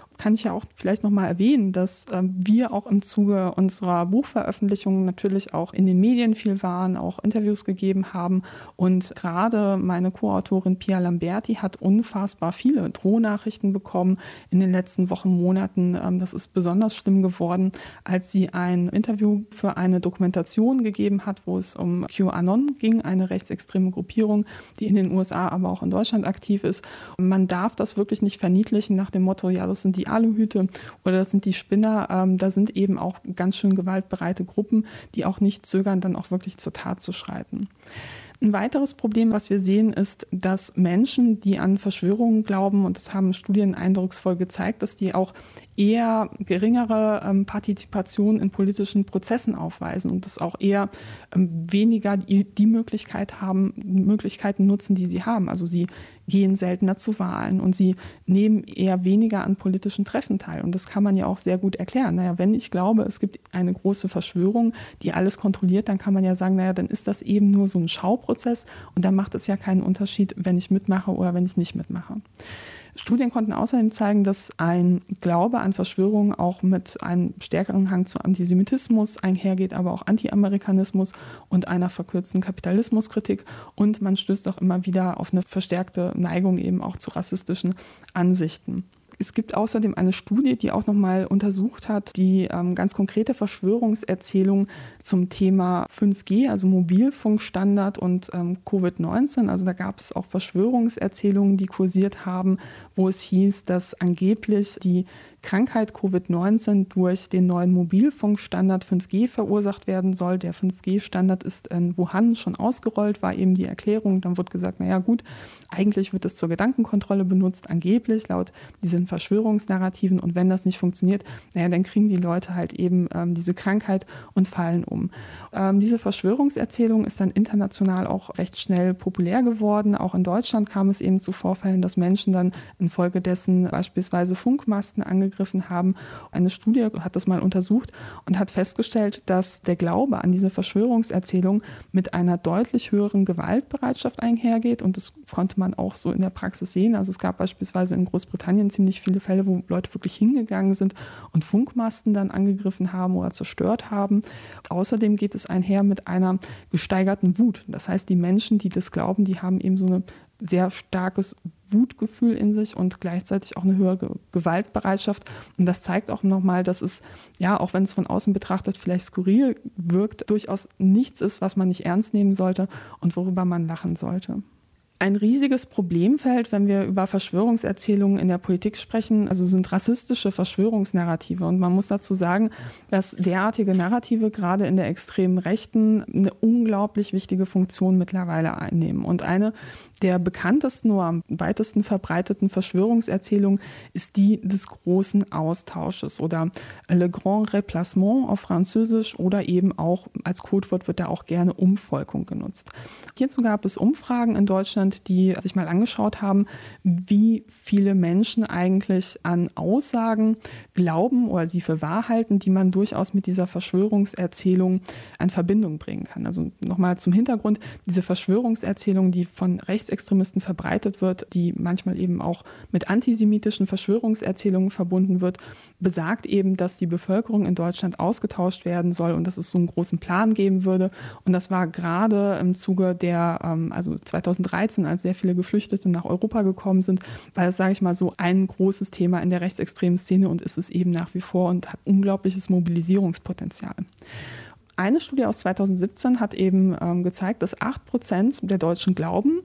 Speaker 4: kann ich ja auch vielleicht nochmal erwähnen, dass äh, wir auch im Zuge unserer Buchveröffentlichung natürlich auch in den Medien viel waren, auch Interviews gegeben haben. Und gerade meine Co-Autorin Pia Lamberti hat unfassbar viele Drohnachrichten bekommen in den letzten Wochen, Monaten. Ähm, das ist besonders schlimm geworden, als sie ein Interview für eine Dokumentation gegeben hat, wo es um QAnon ging, eine rechtsextreme Gruppierung, die in den USA, aber auch in Deutschland aktiv ist. Und man darf das wirklich nicht verniedlichen nach dem Motto, ja, das sind die Aluhüte oder das sind die Spinner. Ähm, da sind eben auch ganz schön gewaltbereite Gruppen, die auch nicht zögern, dann auch wirklich zur Tat zu schreiten. Ein weiteres Problem, was wir sehen, ist, dass Menschen, die an Verschwörungen glauben, und das haben Studien eindrucksvoll gezeigt, dass die auch eher geringere ähm, Partizipation in politischen Prozessen aufweisen und das auch eher ähm, weniger die, die Möglichkeit haben, Möglichkeiten nutzen, die sie haben. Also sie gehen seltener zu Wahlen und sie nehmen eher weniger an politischen Treffen teil. Und das kann man ja auch sehr gut erklären. Naja, wenn ich glaube, es gibt eine große Verschwörung, die alles kontrolliert, dann kann man ja sagen, naja, dann ist das eben nur so ein Schauprozess und dann macht es ja keinen Unterschied, wenn ich mitmache oder wenn ich nicht mitmache. Studien konnten außerdem zeigen, dass ein Glaube an Verschwörungen auch mit einem stärkeren Hang zu Antisemitismus einhergeht, aber auch Anti-Amerikanismus und einer verkürzten Kapitalismuskritik. Und man stößt auch immer wieder auf eine verstärkte Neigung eben auch zu rassistischen Ansichten. Es gibt außerdem eine Studie, die auch nochmal untersucht hat, die ähm, ganz konkrete Verschwörungserzählungen zum Thema 5G, also Mobilfunkstandard und ähm, Covid-19. Also da gab es auch Verschwörungserzählungen, die kursiert haben, wo es hieß, dass angeblich die Krankheit Covid-19 durch den neuen Mobilfunkstandard 5G verursacht werden soll. Der 5G-Standard ist in Wuhan schon ausgerollt, war eben die Erklärung. Dann wird gesagt, naja gut, eigentlich wird es zur Gedankenkontrolle benutzt, angeblich laut diesen Verschwörungsnarrativen. Und wenn das nicht funktioniert, naja, dann kriegen die Leute halt eben ähm, diese Krankheit und fallen um. Ähm, diese Verschwörungserzählung ist dann international auch recht schnell populär geworden. Auch in Deutschland kam es eben zu Vorfällen, dass Menschen dann infolgedessen beispielsweise Funkmasten angegriffen angegriffen haben. Eine Studie hat das mal untersucht und hat festgestellt, dass der Glaube an diese Verschwörungserzählung mit einer deutlich höheren Gewaltbereitschaft einhergeht. Und das konnte man auch so in der Praxis sehen. Also es gab beispielsweise in Großbritannien ziemlich viele Fälle, wo Leute wirklich hingegangen sind und Funkmasten dann angegriffen haben oder zerstört haben. Außerdem geht es einher mit einer gesteigerten Wut. Das heißt, die Menschen, die das glauben, die haben eben so eine sehr starkes Wutgefühl in sich und gleichzeitig auch eine höhere Gewaltbereitschaft. Und das zeigt auch nochmal, dass es, ja, auch wenn es von außen betrachtet vielleicht skurril wirkt, durchaus nichts ist, was man nicht ernst nehmen sollte und worüber man lachen sollte ein riesiges Problemfeld, wenn wir über Verschwörungserzählungen in der Politik sprechen, also sind rassistische Verschwörungsnarrative. Und man muss dazu sagen, dass derartige Narrative gerade in der extremen Rechten eine unglaublich wichtige Funktion mittlerweile einnehmen. Und eine der bekanntesten oder am weitesten verbreiteten Verschwörungserzählungen ist die des großen Austausches oder Le Grand Replacement auf Französisch oder eben auch als Codewort wird da auch gerne Umvolkung genutzt. Hierzu gab es Umfragen in Deutschland, Deutschland, die sich mal angeschaut haben, wie viele Menschen eigentlich an Aussagen glauben oder sie für wahr halten, die man durchaus mit dieser Verschwörungserzählung in Verbindung bringen kann. Also nochmal zum Hintergrund, diese Verschwörungserzählung, die von Rechtsextremisten verbreitet wird, die manchmal eben auch mit antisemitischen Verschwörungserzählungen verbunden wird, besagt eben, dass die Bevölkerung in Deutschland ausgetauscht werden soll und dass es so einen großen Plan geben würde. Und das war gerade im Zuge der, ähm, also 2013 2015, als sehr viele Geflüchtete nach Europa gekommen sind, war das, sage ich mal, so ein großes Thema in der rechtsextremen Szene und ist es eben nach wie vor und hat unglaubliches Mobilisierungspotenzial. Eine Studie aus 2017 hat eben ähm, gezeigt, dass 8 Prozent der Deutschen glauben,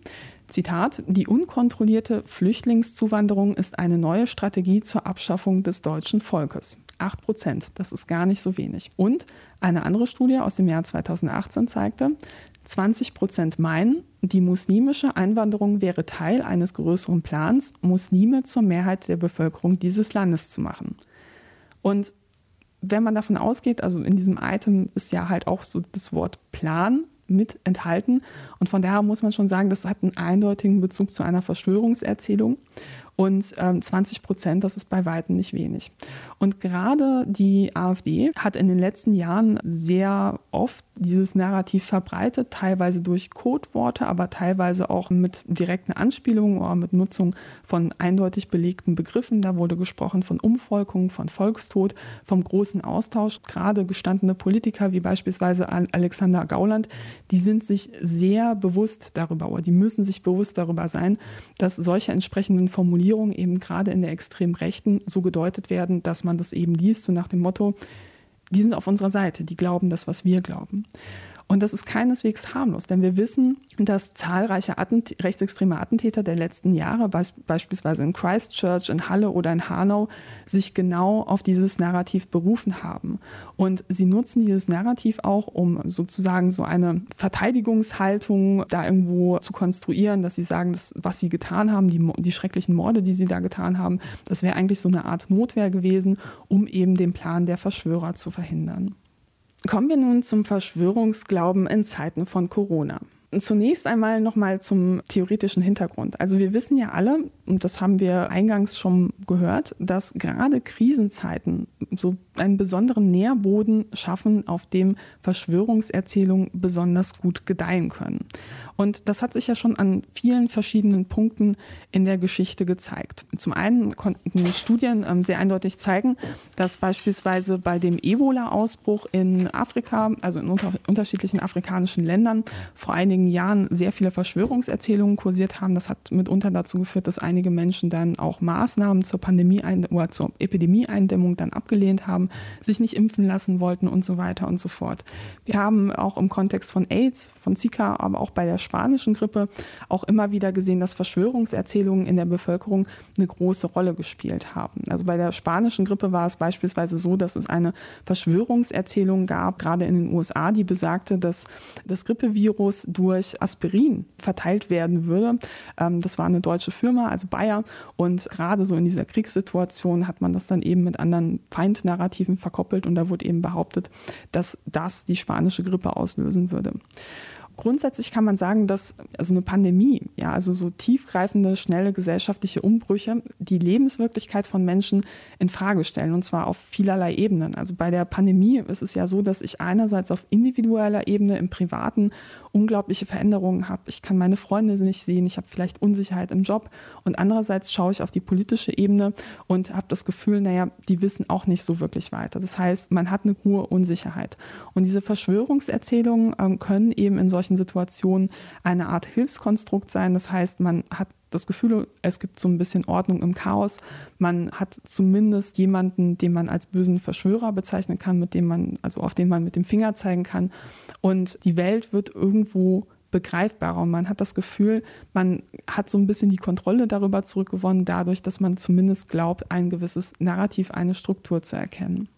Speaker 4: Zitat, die unkontrollierte Flüchtlingszuwanderung ist eine neue Strategie zur Abschaffung des deutschen Volkes. 8 Prozent, das ist gar nicht so wenig. Und eine andere Studie aus dem Jahr 2018 zeigte, 20 Prozent meinen, die muslimische Einwanderung wäre Teil eines größeren Plans, Muslime zur Mehrheit der Bevölkerung dieses Landes zu machen. Und wenn man davon ausgeht, also in diesem Item ist ja halt auch so das Wort Plan mit enthalten. Und von daher muss man schon sagen, das hat einen eindeutigen Bezug zu einer Verschwörungserzählung. Und ähm, 20 Prozent, das ist bei weitem nicht wenig. Und gerade die AfD hat in den letzten Jahren sehr oft dieses Narrativ verbreitet, teilweise durch Codeworte, aber teilweise auch mit direkten Anspielungen oder mit Nutzung von eindeutig belegten Begriffen. Da wurde gesprochen von Umvolkung, von Volkstod, vom großen Austausch. Gerade gestandene Politiker wie beispielsweise Alexander Gauland, die sind sich sehr bewusst darüber oder die müssen sich bewusst darüber sein, dass solche entsprechenden Formulierungen eben gerade in der extremen Rechten so gedeutet werden, dass man das eben liest, so nach dem Motto, die sind auf unserer Seite, die glauben das, was wir glauben. Und das ist keineswegs harmlos, denn wir wissen, dass zahlreiche Attent rechtsextreme Attentäter der letzten Jahre, be beispielsweise in Christchurch, in Halle oder in Hanau, sich genau auf dieses Narrativ berufen haben. Und sie nutzen dieses Narrativ auch, um sozusagen so eine Verteidigungshaltung da irgendwo zu konstruieren, dass sie sagen, dass, was sie getan haben, die, die schrecklichen Morde, die sie da getan haben, das wäre eigentlich so eine Art Notwehr gewesen, um eben den Plan der Verschwörer zu verhindern. Kommen wir nun zum Verschwörungsglauben in Zeiten von Corona. Zunächst einmal nochmal zum theoretischen Hintergrund. Also wir wissen ja alle, und das haben wir eingangs schon gehört, dass gerade Krisenzeiten so einen besonderen Nährboden schaffen, auf dem Verschwörungserzählungen besonders gut gedeihen können. Und das hat sich ja schon an vielen verschiedenen Punkten in der Geschichte gezeigt. Zum einen konnten Studien ähm, sehr eindeutig zeigen, dass beispielsweise bei dem Ebola-Ausbruch in Afrika, also in unter unterschiedlichen afrikanischen Ländern, vor einigen Jahren sehr viele Verschwörungserzählungen kursiert haben. Das hat mitunter dazu geführt, dass einige Menschen dann auch Maßnahmen zur Pandemie oder zur Epidemieeindämmung dann abgelehnt haben, sich nicht impfen lassen wollten und so weiter und so fort. Wir haben auch im Kontext von AIDS, von Zika, aber auch bei der spanischen Grippe auch immer wieder gesehen, dass Verschwörungserzählungen in der Bevölkerung eine große Rolle gespielt haben. Also bei der spanischen Grippe war es beispielsweise so, dass es eine Verschwörungserzählung gab, gerade in den USA, die besagte, dass das Grippevirus durch Aspirin verteilt werden würde. Ähm, das war eine deutsche Firma, also Bayer. Und gerade so in dieser Kriegssituation hat man das dann eben mit anderen Feindnarrativen verkoppelt und da wurde eben behauptet, dass das die spanische Grippe auslösen würde grundsätzlich kann man sagen, dass also eine Pandemie, ja, also so tiefgreifende, schnelle gesellschaftliche Umbrüche die Lebenswirklichkeit von Menschen in Frage stellen und zwar auf vielerlei Ebenen. Also bei der Pandemie ist es ja so, dass ich einerseits auf individueller Ebene im privaten unglaubliche Veränderungen habe. Ich kann meine Freunde nicht sehen, ich habe vielleicht Unsicherheit im Job und andererseits schaue ich auf die politische Ebene und habe das Gefühl, naja, die wissen auch nicht so wirklich weiter. Das heißt, man hat eine hohe Unsicherheit. Und diese Verschwörungserzählungen ähm, können eben in solchen Situationen eine Art Hilfskonstrukt sein. Das heißt, man hat das Gefühl, es gibt so ein bisschen Ordnung im Chaos. Man hat zumindest jemanden, den man als bösen Verschwörer bezeichnen kann, mit dem man, also auf den man mit dem Finger zeigen kann. Und die Welt wird irgendwo begreifbarer und man hat das Gefühl, man hat so ein bisschen die Kontrolle darüber zurückgewonnen, dadurch, dass man zumindest glaubt, ein gewisses Narrativ, eine Struktur zu erkennen.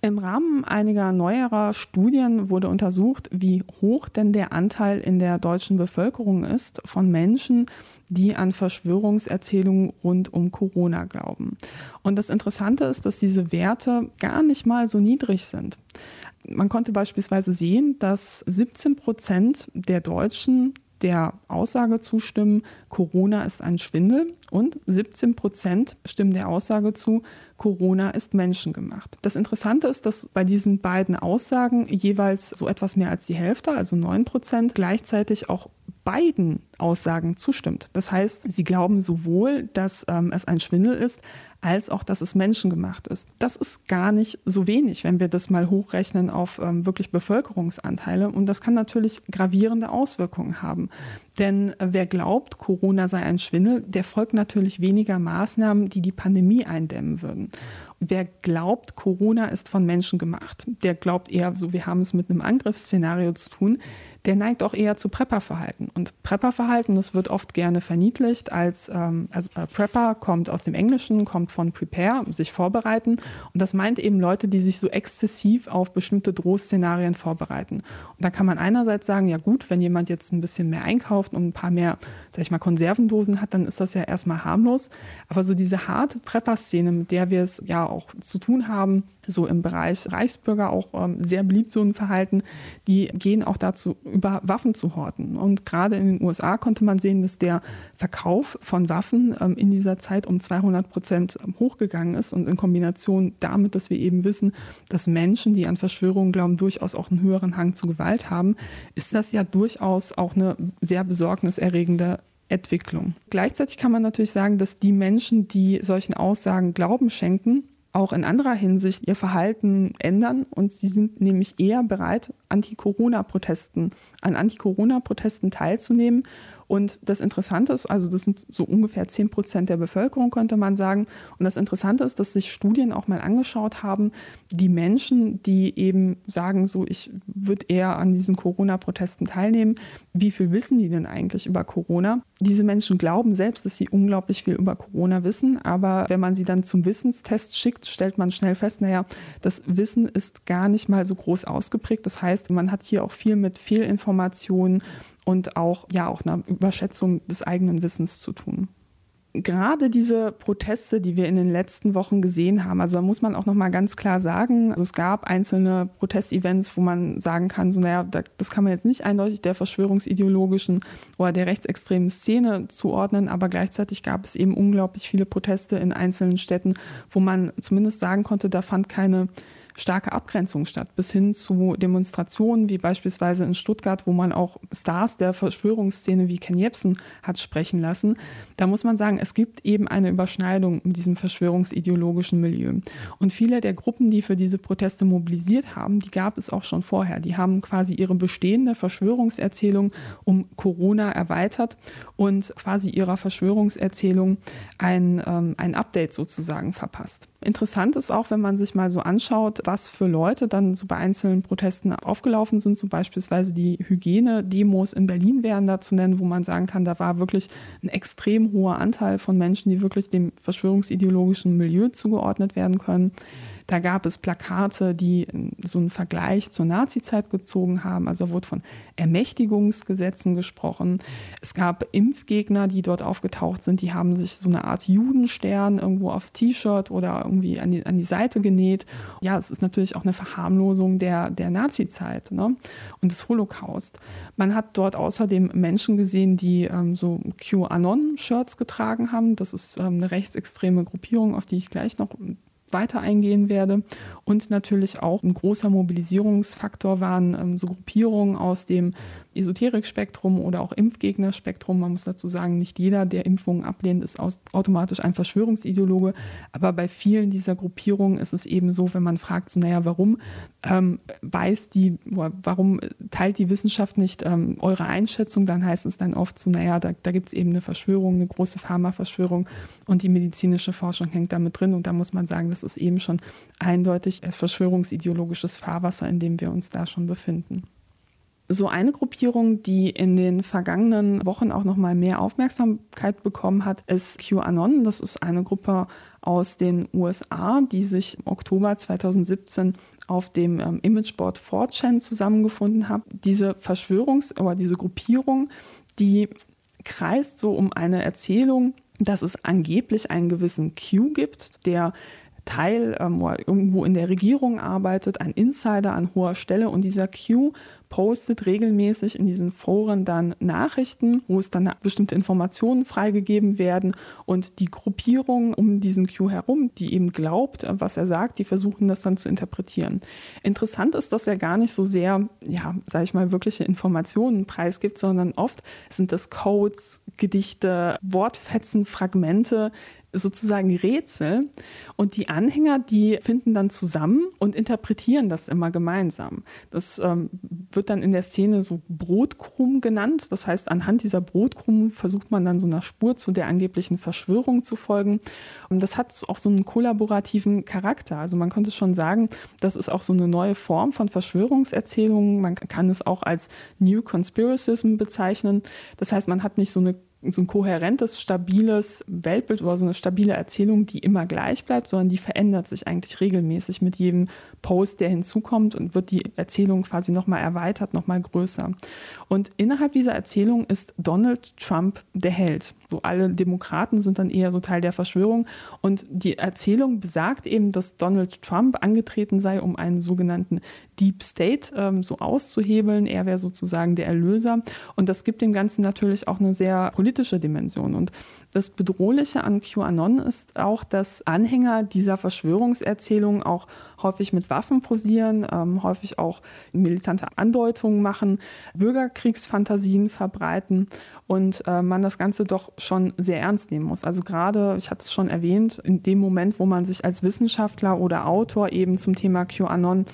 Speaker 4: Im Rahmen einiger neuerer Studien wurde untersucht, wie hoch denn der Anteil in der deutschen Bevölkerung ist von Menschen, die an Verschwörungserzählungen rund um Corona glauben. Und das Interessante ist, dass diese Werte gar nicht mal so niedrig sind. Man konnte beispielsweise sehen, dass 17 Prozent der Deutschen der Aussage zustimmen, Corona ist ein Schwindel und 17 Prozent stimmen der Aussage zu, Corona ist menschengemacht. Das Interessante ist, dass bei diesen beiden Aussagen jeweils so etwas mehr als die Hälfte, also 9 Prozent, gleichzeitig auch beiden Aussagen zustimmt. Das heißt, sie glauben sowohl, dass ähm, es ein Schwindel ist, als auch, dass es menschengemacht ist. Das ist gar nicht so wenig, wenn wir das mal hochrechnen auf ähm, wirklich Bevölkerungsanteile. Und das kann natürlich gravierende Auswirkungen haben. Denn äh, wer glaubt, Corona sei ein Schwindel, der folgt natürlich weniger Maßnahmen, die die Pandemie eindämmen würden. Wer glaubt, Corona ist von Menschen gemacht, der glaubt eher, so wir haben es mit einem Angriffsszenario zu tun, der neigt auch eher zu Prepper-Verhalten. Und Prepper-Verhalten, das wird oft gerne verniedlicht als, ähm, also äh, Prepper kommt aus dem Englischen, kommt von Prepare, sich vorbereiten. Und das meint eben Leute, die sich so exzessiv auf bestimmte Drohszenarien vorbereiten. Und da kann man einerseits sagen, ja gut, wenn jemand jetzt ein bisschen mehr einkauft und ein paar mehr, sag ich mal, Konservendosen hat, dann ist das ja erstmal harmlos. Aber so diese harte Prepper-Szene, mit der wir es ja auch zu tun haben, so im Bereich Reichsbürger auch ähm, sehr beliebt so ein Verhalten, die gehen auch dazu über Waffen zu horten. Und gerade in den USA konnte man sehen, dass der Verkauf von Waffen ähm, in dieser Zeit um 200 Prozent hochgegangen ist und in Kombination damit, dass wir eben wissen, dass Menschen, die an Verschwörungen glauben, durchaus auch einen höheren Hang zu Gewalt haben, ist das ja durchaus auch eine sehr besorgniserregende Entwicklung. Gleichzeitig kann man natürlich sagen, dass die Menschen, die solchen Aussagen Glauben schenken, auch in anderer Hinsicht ihr Verhalten ändern. Und sie sind nämlich eher bereit, Anti-Corona-Protesten, an Anti-Corona-Protesten teilzunehmen und das Interessante ist, also das sind so ungefähr 10 Prozent der Bevölkerung, könnte man sagen. Und das Interessante ist, dass sich Studien auch mal angeschaut haben, die Menschen, die eben sagen, so ich würde eher an diesen Corona-Protesten teilnehmen, wie viel wissen die denn eigentlich über Corona? Diese Menschen glauben selbst, dass sie unglaublich viel über Corona wissen, aber wenn man sie dann zum Wissenstest schickt, stellt man schnell fest, naja, das Wissen ist gar nicht mal so groß ausgeprägt. Das heißt, man hat hier auch viel mit Fehlinformationen und auch, ja, auch einer Überschätzung des eigenen Wissens zu tun. Gerade diese Proteste, die wir in den letzten Wochen gesehen haben, also da muss man auch noch mal ganz klar sagen, also es gab einzelne Protestevents, wo man sagen kann, so naja, das kann man jetzt nicht eindeutig der verschwörungsideologischen oder der rechtsextremen Szene zuordnen, aber gleichzeitig gab es eben unglaublich viele Proteste in einzelnen Städten, wo man zumindest sagen konnte, da fand keine starke Abgrenzung statt, bis hin zu Demonstrationen wie beispielsweise in Stuttgart, wo man auch Stars der Verschwörungsszene wie Ken Jebsen hat sprechen lassen. Da muss man sagen, es gibt eben eine Überschneidung in diesem verschwörungsideologischen Milieu. Und viele der Gruppen, die für diese Proteste mobilisiert haben, die gab es auch schon vorher. Die haben quasi ihre bestehende Verschwörungserzählung um Corona erweitert und quasi ihrer Verschwörungserzählung ein, ähm, ein Update sozusagen verpasst. Interessant ist auch, wenn man sich mal so anschaut, was für Leute dann so bei einzelnen Protesten aufgelaufen sind, so beispielsweise die Hygienedemos in Berlin wären da zu nennen, wo man sagen kann, da war wirklich ein extrem hoher Anteil von Menschen, die wirklich dem verschwörungsideologischen Milieu zugeordnet werden können. Da gab es Plakate, die so einen Vergleich zur Nazizeit gezogen haben. Also wurde von Ermächtigungsgesetzen gesprochen. Es gab Impfgegner, die dort aufgetaucht sind. Die haben sich so eine Art Judenstern irgendwo aufs T-Shirt oder irgendwie an die, an die Seite genäht. Ja, es ist natürlich auch eine Verharmlosung der, der Nazizeit ne? und des Holocaust. Man hat dort außerdem Menschen gesehen, die ähm, so QAnon-Shirts getragen haben. Das ist ähm, eine rechtsextreme Gruppierung, auf die ich gleich noch weiter eingehen werde. Und natürlich auch ein großer Mobilisierungsfaktor waren ähm, so Gruppierungen aus dem Esoterikspektrum oder auch Impfgegnerspektrum. Man muss dazu sagen, nicht jeder, der Impfungen ablehnt, ist automatisch ein Verschwörungsideologe. Aber bei vielen dieser Gruppierungen ist es eben so, wenn man fragt, so, naja, warum ähm, weiß die, warum teilt die Wissenschaft nicht ähm, eure Einschätzung, dann heißt es dann oft so, naja, da, da gibt es eben eine Verschwörung, eine große Pharmaverschwörung und die medizinische Forschung hängt damit drin. Und da muss man sagen, das ist eben schon eindeutig verschwörungsideologisches Fahrwasser, in dem wir uns da schon befinden. So eine Gruppierung, die in den vergangenen Wochen auch noch mal mehr Aufmerksamkeit bekommen hat, ist QAnon. Das ist eine Gruppe aus den USA, die sich im Oktober 2017 auf dem ähm, Imageboard 4chan zusammengefunden hat. Diese Verschwörungs- oder diese Gruppierung, die kreist so um eine Erzählung, dass es angeblich einen gewissen Q gibt, der Teil ähm, irgendwo in der Regierung arbeitet, ein Insider an hoher Stelle und dieser Q postet regelmäßig in diesen Foren dann Nachrichten, wo es dann bestimmte Informationen freigegeben werden und die Gruppierung um diesen Q herum, die eben glaubt, was er sagt, die versuchen das dann zu interpretieren. Interessant ist, dass er gar nicht so sehr, ja, sage ich mal, wirkliche Informationen preisgibt, sondern oft sind das Codes, Gedichte, Wortfetzen, Fragmente, sozusagen Rätsel und die Anhänger, die finden dann zusammen und interpretieren das immer gemeinsam. Das ähm, wird dann in der Szene so Brotkrumm genannt. Das heißt, anhand dieser Brotkrumm versucht man dann so einer Spur zu der angeblichen Verschwörung zu folgen. Und das hat auch so einen kollaborativen Charakter. Also man könnte schon sagen, das ist auch so eine neue Form von Verschwörungserzählungen. Man kann es auch als New Conspiracism bezeichnen. Das heißt, man hat nicht so eine so ein kohärentes, stabiles Weltbild oder so eine stabile Erzählung, die immer gleich bleibt, sondern die verändert sich eigentlich regelmäßig mit jedem Post, der hinzukommt und wird die Erzählung quasi nochmal erweitert, nochmal größer. Und innerhalb dieser Erzählung ist Donald Trump der Held. So alle Demokraten sind dann eher so Teil der Verschwörung. Und die Erzählung besagt eben, dass Donald Trump angetreten sei, um einen sogenannten Deep State ähm, so auszuhebeln. Er wäre sozusagen der Erlöser. Und das gibt dem Ganzen natürlich auch eine sehr politische Dimension. Und das Bedrohliche an QAnon ist auch, dass Anhänger dieser Verschwörungserzählung auch häufig mit Waffen posieren, ähm, häufig auch militante Andeutungen machen, Bürgerkriegsfantasien verbreiten und äh, man das Ganze doch schon sehr ernst nehmen muss. Also gerade, ich hatte es schon erwähnt, in dem Moment, wo man sich als Wissenschaftler oder Autor eben zum Thema QAnon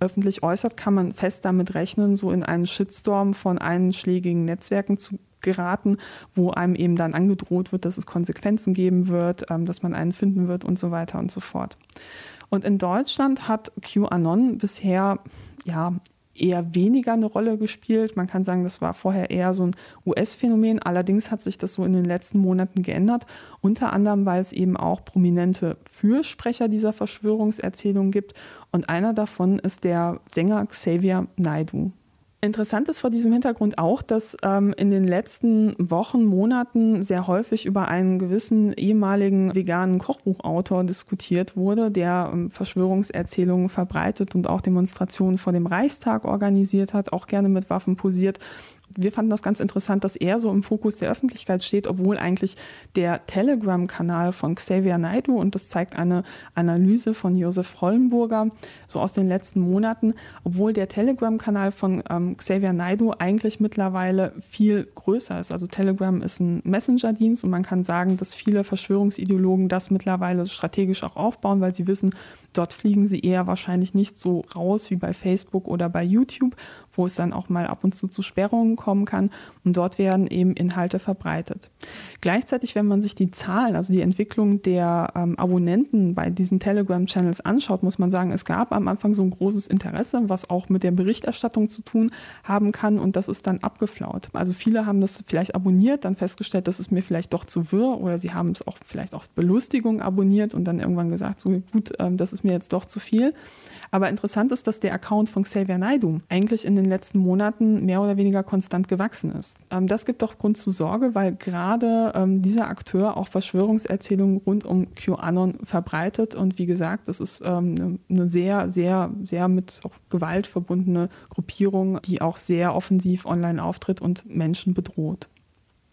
Speaker 4: öffentlich äußert, kann man fest damit rechnen, so in einen Shitstorm von einschlägigen Netzwerken zu geraten, wo einem eben dann angedroht wird, dass es Konsequenzen geben wird, ähm, dass man einen finden wird und so weiter und so fort. Und in Deutschland hat QAnon bisher ja eher weniger eine Rolle gespielt. Man kann sagen, das war vorher eher so ein US-Phänomen. Allerdings hat sich das so in den letzten Monaten geändert. Unter anderem, weil es eben auch prominente Fürsprecher dieser Verschwörungserzählung gibt. Und einer davon ist der Sänger Xavier Naidu. Interessant ist vor diesem Hintergrund auch, dass ähm, in den letzten Wochen, Monaten sehr häufig über einen gewissen ehemaligen veganen Kochbuchautor diskutiert wurde, der ähm, Verschwörungserzählungen verbreitet und auch Demonstrationen vor dem Reichstag organisiert hat, auch gerne mit Waffen posiert wir fanden das ganz interessant, dass er so im Fokus der Öffentlichkeit steht, obwohl eigentlich der Telegram-Kanal von Xavier Naidu, und das zeigt eine Analyse von Josef Hollenburger, so aus den letzten Monaten, obwohl der Telegram-Kanal von ähm, Xavier Naidu eigentlich mittlerweile viel größer ist. Also Telegram ist ein Messenger-Dienst und man kann sagen, dass viele Verschwörungsideologen das mittlerweile strategisch auch aufbauen, weil sie wissen, dort fliegen sie eher wahrscheinlich nicht so raus wie bei Facebook oder bei YouTube wo es dann auch mal ab und zu zu Sperrungen kommen kann. Und dort werden eben Inhalte verbreitet. Gleichzeitig, wenn man sich die Zahlen, also die Entwicklung der ähm, Abonnenten bei diesen Telegram-Channels anschaut, muss man sagen, es gab am Anfang so ein großes Interesse, was auch mit der Berichterstattung zu tun haben kann. Und das ist dann abgeflaut. Also viele haben das vielleicht abonniert, dann festgestellt, das ist mir vielleicht doch zu wirr oder sie haben es auch vielleicht aus Belustigung abonniert und dann irgendwann gesagt, so gut, ähm, das ist mir jetzt doch zu viel. Aber interessant ist, dass der Account von Xavier Naidu eigentlich in den letzten Monaten mehr oder weniger konstant gewachsen ist. Ähm, das gibt doch Grund zur Sorge, weil gerade ähm, dieser Akteur auch Verschwörungserzählungen rund um QAnon verbreitet. Und wie gesagt, das ist ähm, eine sehr, sehr, sehr mit Gewalt verbundene Gruppierung, die auch sehr offensiv online auftritt und Menschen bedroht.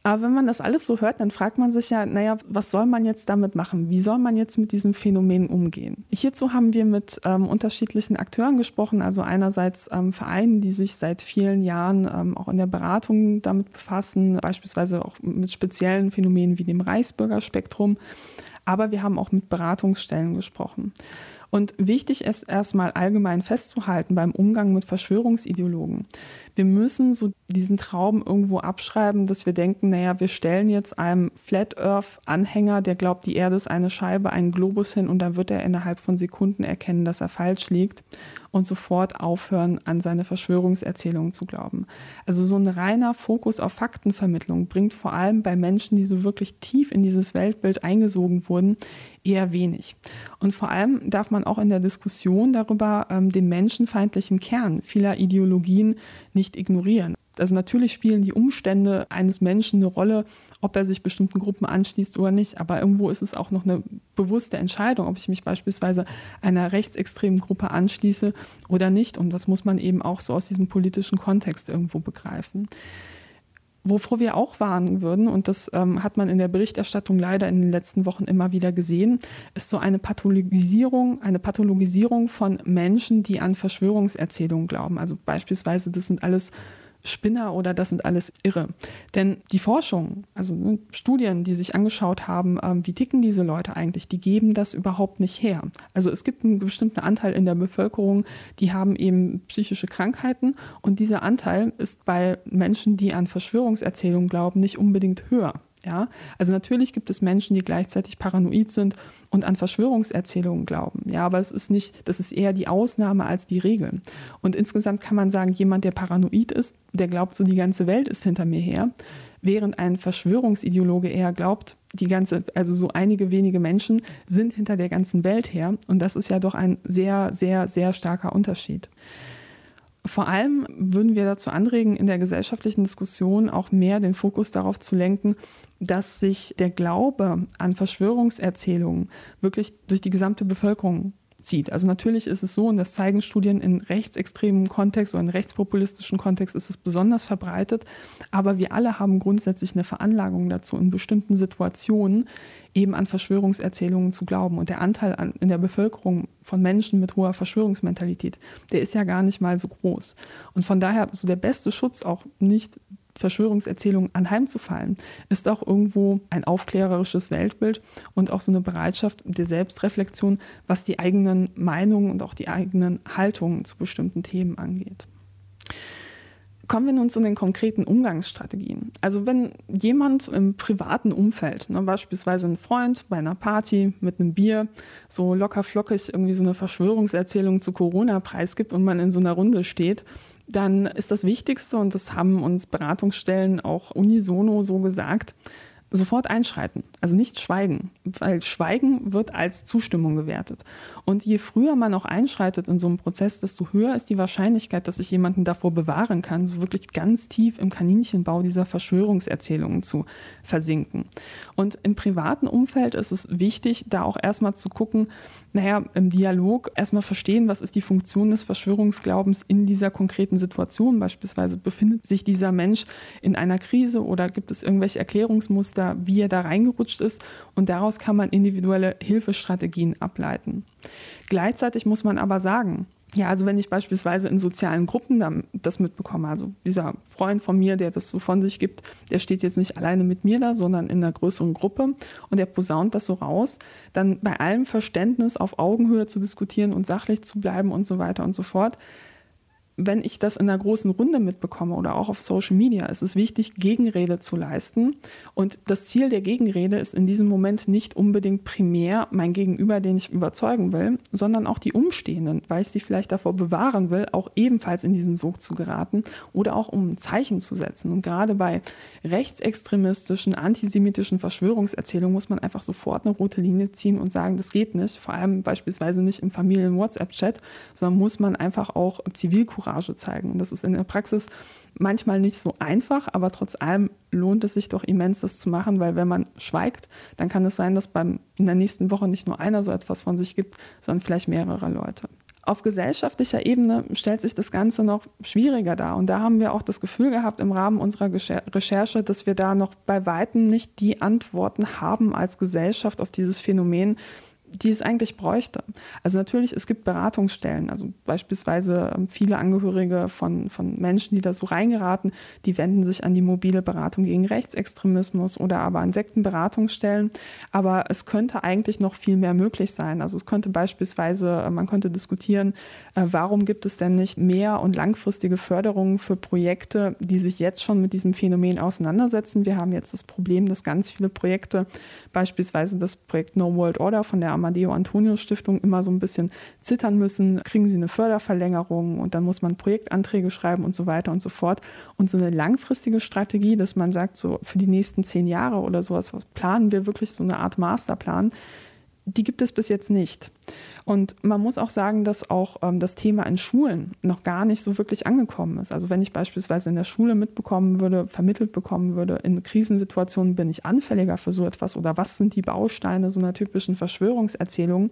Speaker 4: Aber wenn man das alles so hört, dann fragt man sich ja, naja, was soll man jetzt damit machen? Wie soll man jetzt mit diesem Phänomen umgehen? Hierzu haben wir mit ähm, unterschiedlichen Akteuren gesprochen, also einerseits ähm, Vereinen, die sich seit vielen Jahren ähm, auch in der Beratung damit befassen, beispielsweise auch mit speziellen Phänomenen wie dem Reichsbürgerspektrum. Aber wir haben auch mit Beratungsstellen gesprochen. Und wichtig ist erstmal allgemein festzuhalten beim Umgang mit Verschwörungsideologen wir müssen so diesen Traum irgendwo abschreiben, dass wir denken, naja, wir stellen jetzt einem Flat Earth-Anhänger, der glaubt, die Erde ist eine Scheibe, einen Globus hin und dann wird er innerhalb von Sekunden erkennen, dass er falsch liegt und sofort aufhören, an seine Verschwörungserzählungen zu glauben. Also so ein reiner Fokus auf Faktenvermittlung bringt vor allem bei Menschen, die so wirklich tief in dieses Weltbild eingesogen wurden, eher wenig. Und vor allem darf man auch in der Diskussion darüber ähm, den menschenfeindlichen Kern vieler Ideologien nicht ignorieren. Also natürlich spielen die Umstände eines Menschen eine Rolle, ob er sich bestimmten Gruppen anschließt oder nicht. Aber irgendwo ist es auch noch eine bewusste Entscheidung, ob ich mich beispielsweise einer rechtsextremen Gruppe anschließe oder nicht. Und das muss man eben auch so aus diesem politischen Kontext irgendwo begreifen. Wovor wir auch warnen würden, und das ähm, hat man in der Berichterstattung leider in den letzten Wochen immer wieder gesehen, ist so eine Pathologisierung, eine Pathologisierung von Menschen, die an Verschwörungserzählungen glauben. Also beispielsweise, das sind alles Spinner oder das sind alles Irre. Denn die Forschung, also ne, Studien, die sich angeschaut haben, ähm, wie ticken diese Leute eigentlich, die geben das überhaupt nicht her. Also es gibt einen bestimmten Anteil in der Bevölkerung, die haben eben psychische Krankheiten und dieser Anteil ist bei Menschen, die an Verschwörungserzählungen glauben, nicht unbedingt höher. Ja, also natürlich gibt es Menschen, die gleichzeitig paranoid sind und an Verschwörungserzählungen glauben. Ja, aber es ist nicht, das ist eher die Ausnahme als die Regel. Und insgesamt kann man sagen, jemand, der paranoid ist, der glaubt, so die ganze Welt ist hinter mir her, während ein Verschwörungsideologe eher glaubt, die ganze, also so einige wenige Menschen sind hinter der ganzen Welt her. Und das ist ja doch ein sehr, sehr, sehr starker Unterschied. Vor allem würden wir dazu anregen, in der gesellschaftlichen Diskussion auch mehr den Fokus darauf zu lenken, dass sich der Glaube an Verschwörungserzählungen wirklich durch die gesamte Bevölkerung zieht. Also natürlich ist es so, und das zeigen Studien in rechtsextremen Kontext oder in rechtspopulistischen Kontext ist es besonders verbreitet, aber wir alle haben grundsätzlich eine Veranlagung dazu, in bestimmten Situationen eben an Verschwörungserzählungen zu glauben. Und der Anteil an, in der Bevölkerung von Menschen mit hoher Verschwörungsmentalität, der ist ja gar nicht mal so groß. Und von daher so der beste Schutz auch nicht Verschwörungserzählungen anheimzufallen, ist auch irgendwo ein aufklärerisches Weltbild und auch so eine Bereitschaft der Selbstreflexion, was die eigenen Meinungen und auch die eigenen Haltungen zu bestimmten Themen angeht. Kommen wir nun zu den konkreten Umgangsstrategien. Also wenn jemand im privaten Umfeld, ne, beispielsweise ein Freund bei einer Party mit einem Bier, so locker flockig irgendwie so eine Verschwörungserzählung zu Corona preisgibt und man in so einer Runde steht, dann ist das Wichtigste, und das haben uns Beratungsstellen auch unisono so gesagt, sofort einschreiten, also nicht schweigen, weil Schweigen wird als Zustimmung gewertet. Und je früher man auch einschreitet in so einem Prozess, desto höher ist die Wahrscheinlichkeit, dass ich jemanden davor bewahren kann, so wirklich ganz tief im Kaninchenbau dieser Verschwörungserzählungen zu versinken. Und im privaten Umfeld ist es wichtig, da auch erstmal zu gucken, naja, im Dialog erstmal verstehen, was ist die Funktion des Verschwörungsglaubens in dieser konkreten Situation. Beispielsweise befindet sich dieser Mensch in einer Krise oder gibt es irgendwelche Erklärungsmuster, wie er da reingerutscht ist. Und daraus kann man individuelle Hilfestrategien ableiten. Gleichzeitig muss man aber sagen, ja, also wenn ich beispielsweise in sozialen Gruppen das mitbekomme, also dieser Freund von mir, der das so von sich gibt, der steht jetzt nicht alleine mit mir da, sondern in einer größeren Gruppe und der posaunt das so raus, dann bei allem Verständnis auf Augenhöhe zu diskutieren und sachlich zu bleiben und so weiter und so fort, wenn ich das in einer großen Runde mitbekomme oder auch auf Social Media, ist es wichtig, Gegenrede zu leisten. Und das Ziel der Gegenrede ist in diesem Moment nicht unbedingt primär mein Gegenüber, den ich überzeugen will, sondern auch die Umstehenden, weil ich sie vielleicht davor bewahren will, auch ebenfalls in diesen Sog zu geraten oder auch um ein Zeichen zu setzen. Und gerade bei rechtsextremistischen, antisemitischen Verschwörungserzählungen muss man einfach sofort eine rote Linie ziehen und sagen, das geht nicht. Vor allem beispielsweise nicht im Familien-WhatsApp-Chat, sondern muss man einfach auch Zivilcourage Courage zeigen. Das ist in der Praxis manchmal nicht so einfach, aber trotz allem lohnt es sich doch immens, das zu machen, weil wenn man schweigt, dann kann es sein, dass beim, in der nächsten Woche nicht nur einer so etwas von sich gibt, sondern vielleicht mehrere Leute. Auf gesellschaftlicher Ebene stellt sich das Ganze noch schwieriger dar. Und da haben wir auch das Gefühl gehabt im Rahmen unserer Recherche, dass wir da noch bei weitem nicht die Antworten haben als Gesellschaft auf dieses Phänomen, die es eigentlich bräuchte. Also natürlich, es gibt Beratungsstellen, also beispielsweise ähm, viele Angehörige von, von Menschen, die da so reingeraten, die wenden sich an die mobile Beratung gegen Rechtsextremismus oder aber an Sektenberatungsstellen. Aber es könnte eigentlich noch viel mehr möglich sein. Also es könnte beispielsweise, äh, man könnte diskutieren, äh, warum gibt es denn nicht mehr und langfristige Förderungen für Projekte, die sich jetzt schon mit diesem Phänomen auseinandersetzen. Wir haben jetzt das Problem, dass ganz viele Projekte, beispielsweise das Projekt No World Order von der Amadeo Antonio Stiftung immer so ein bisschen zittern müssen. Kriegen sie eine Förderverlängerung und dann muss man Projektanträge schreiben und so weiter und so fort. Und so eine langfristige Strategie, dass man sagt, so für die nächsten zehn Jahre oder sowas, was planen wir wirklich so eine Art Masterplan, die gibt es bis jetzt nicht. Und man muss auch sagen, dass auch ähm, das Thema in Schulen noch gar nicht so wirklich angekommen ist. Also wenn ich beispielsweise in der Schule mitbekommen würde, vermittelt bekommen würde, in Krisensituationen bin ich anfälliger für so etwas oder was sind die Bausteine so einer typischen Verschwörungserzählung,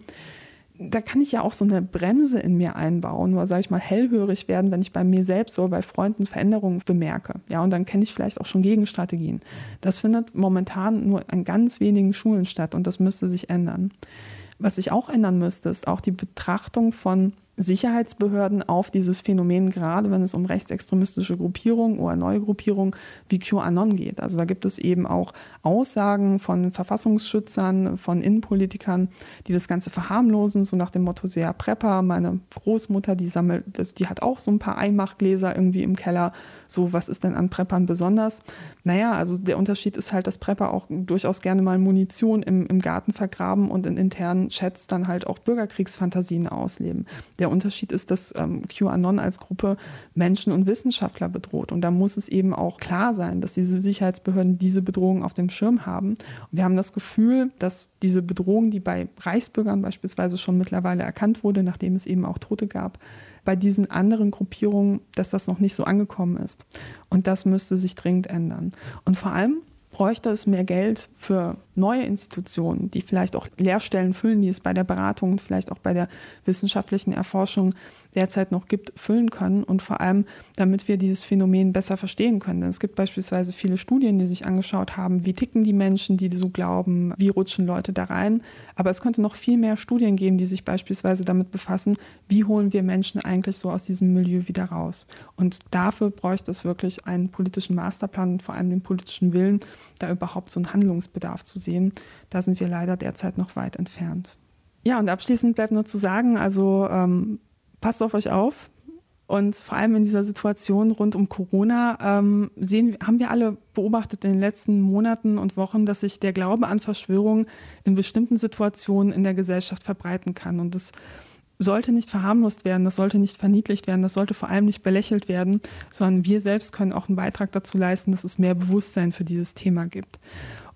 Speaker 4: da kann ich ja auch so eine Bremse in mir einbauen, oder sage ich mal, hellhörig werden, wenn ich bei mir selbst oder bei Freunden Veränderungen bemerke. Ja, und dann kenne ich vielleicht auch schon Gegenstrategien. Das findet momentan nur an ganz wenigen Schulen statt und das müsste sich ändern. Was sich auch ändern müsste, ist auch die Betrachtung von Sicherheitsbehörden auf dieses Phänomen, gerade wenn es um rechtsextremistische Gruppierungen oder neue Gruppierungen wie QAnon geht. Also da gibt es eben auch Aussagen von Verfassungsschützern, von Innenpolitikern, die das Ganze verharmlosen, so nach dem Motto, sehr Prepper, meine Großmutter, die sammelt, die hat auch so ein paar Einmachgläser irgendwie im Keller. So, was ist denn an Preppern besonders? Naja, also der Unterschied ist halt, dass Prepper auch durchaus gerne mal Munition im, im Garten vergraben und in internen Chats dann halt auch Bürgerkriegsfantasien ausleben. Der der Unterschied ist, dass ähm, QAnon als Gruppe Menschen und Wissenschaftler bedroht. Und da muss es eben auch klar sein, dass diese Sicherheitsbehörden diese Bedrohung auf dem Schirm haben. Und wir haben das Gefühl, dass diese Bedrohung, die bei Reichsbürgern beispielsweise schon mittlerweile erkannt wurde, nachdem es eben auch Tote gab, bei diesen anderen Gruppierungen, dass das noch nicht so angekommen ist. Und das müsste sich dringend ändern. Und vor allem bräuchte es mehr Geld für neue Institutionen, die vielleicht auch Lehrstellen füllen, die es bei der Beratung und vielleicht auch bei der wissenschaftlichen Erforschung derzeit noch gibt, füllen können und vor allem, damit wir dieses Phänomen besser verstehen können. Denn es gibt beispielsweise viele Studien, die sich angeschaut haben, wie ticken die Menschen, die so glauben, wie rutschen Leute da rein. Aber es könnte noch viel mehr Studien geben, die sich beispielsweise damit befassen, wie holen wir Menschen eigentlich so aus diesem Milieu wieder raus. Und dafür bräuchte es wirklich einen politischen Masterplan und vor allem den politischen Willen, da überhaupt so einen Handlungsbedarf zu sehen. Da sind wir leider derzeit noch weit entfernt. Ja, und abschließend bleibt nur zu sagen, also ähm, passt auf euch auf. Und vor allem in dieser Situation rund um Corona ähm, sehen, haben wir alle beobachtet in den letzten Monaten und Wochen, dass sich der Glaube an Verschwörungen in bestimmten Situationen in der Gesellschaft verbreiten kann. Und das sollte nicht verharmlost werden, das sollte nicht verniedlicht werden, das sollte vor allem nicht belächelt werden, sondern wir selbst können auch einen Beitrag dazu leisten, dass es mehr Bewusstsein für dieses Thema gibt.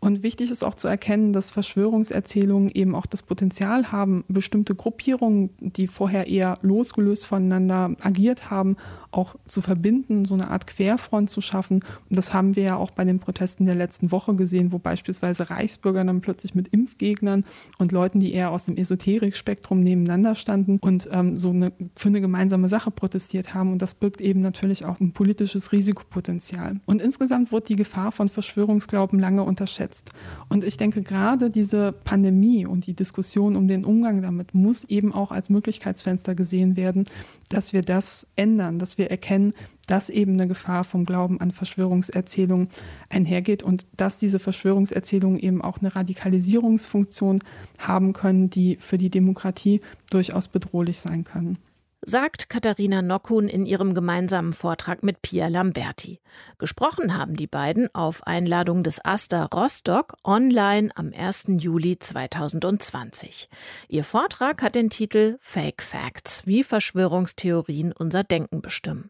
Speaker 4: Und wichtig ist auch zu erkennen, dass Verschwörungserzählungen eben auch das Potenzial haben, bestimmte Gruppierungen, die vorher eher losgelöst voneinander agiert haben, auch zu verbinden, so eine Art Querfront zu schaffen. Und das haben wir ja auch bei den Protesten der letzten Woche gesehen, wo beispielsweise Reichsbürger dann plötzlich mit Impfgegnern und Leuten, die eher aus dem Esoterikspektrum nebeneinander standen und ähm, so eine, für eine gemeinsame Sache protestiert haben. Und das birgt eben natürlich auch ein politisches Risikopotenzial. Und insgesamt wird die Gefahr von Verschwörungsglauben lange unterschätzt unterschätzt. Und ich denke, gerade diese Pandemie und die Diskussion um den Umgang damit muss eben auch als Möglichkeitsfenster gesehen werden, dass wir das ändern, dass wir erkennen, dass eben eine Gefahr vom Glauben an Verschwörungserzählungen einhergeht und dass diese Verschwörungserzählungen eben auch eine Radikalisierungsfunktion haben können, die für die Demokratie durchaus bedrohlich sein können
Speaker 2: sagt Katharina Nockun in ihrem gemeinsamen Vortrag mit Pia Lamberti. Gesprochen haben die beiden auf Einladung des Asta Rostock online am 1. Juli 2020. Ihr Vortrag hat den Titel Fake Facts, wie Verschwörungstheorien unser Denken bestimmen.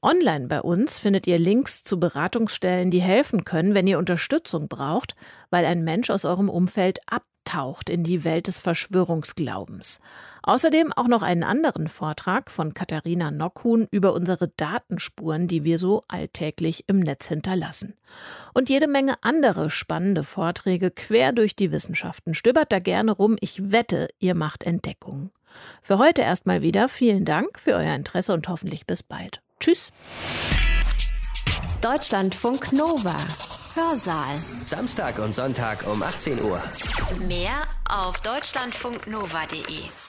Speaker 2: Online bei uns findet ihr Links zu Beratungsstellen, die helfen können, wenn ihr Unterstützung braucht, weil ein Mensch aus eurem Umfeld ab abtaucht in die Welt des Verschwörungsglaubens. Außerdem auch noch einen anderen Vortrag von Katharina Nockhuhn über unsere Datenspuren, die wir so alltäglich im Netz hinterlassen. Und jede Menge andere spannende Vorträge quer durch die Wissenschaften. Stöbert da gerne rum. Ich wette, ihr macht Entdeckungen. Für heute erstmal wieder vielen Dank für euer Interesse und hoffentlich bis bald. Tschüss.
Speaker 1: Deutschlandfunk Nova. Hörsaal.
Speaker 5: Samstag und Sonntag um 18 Uhr.
Speaker 1: Mehr auf deutschlandfunknova.de.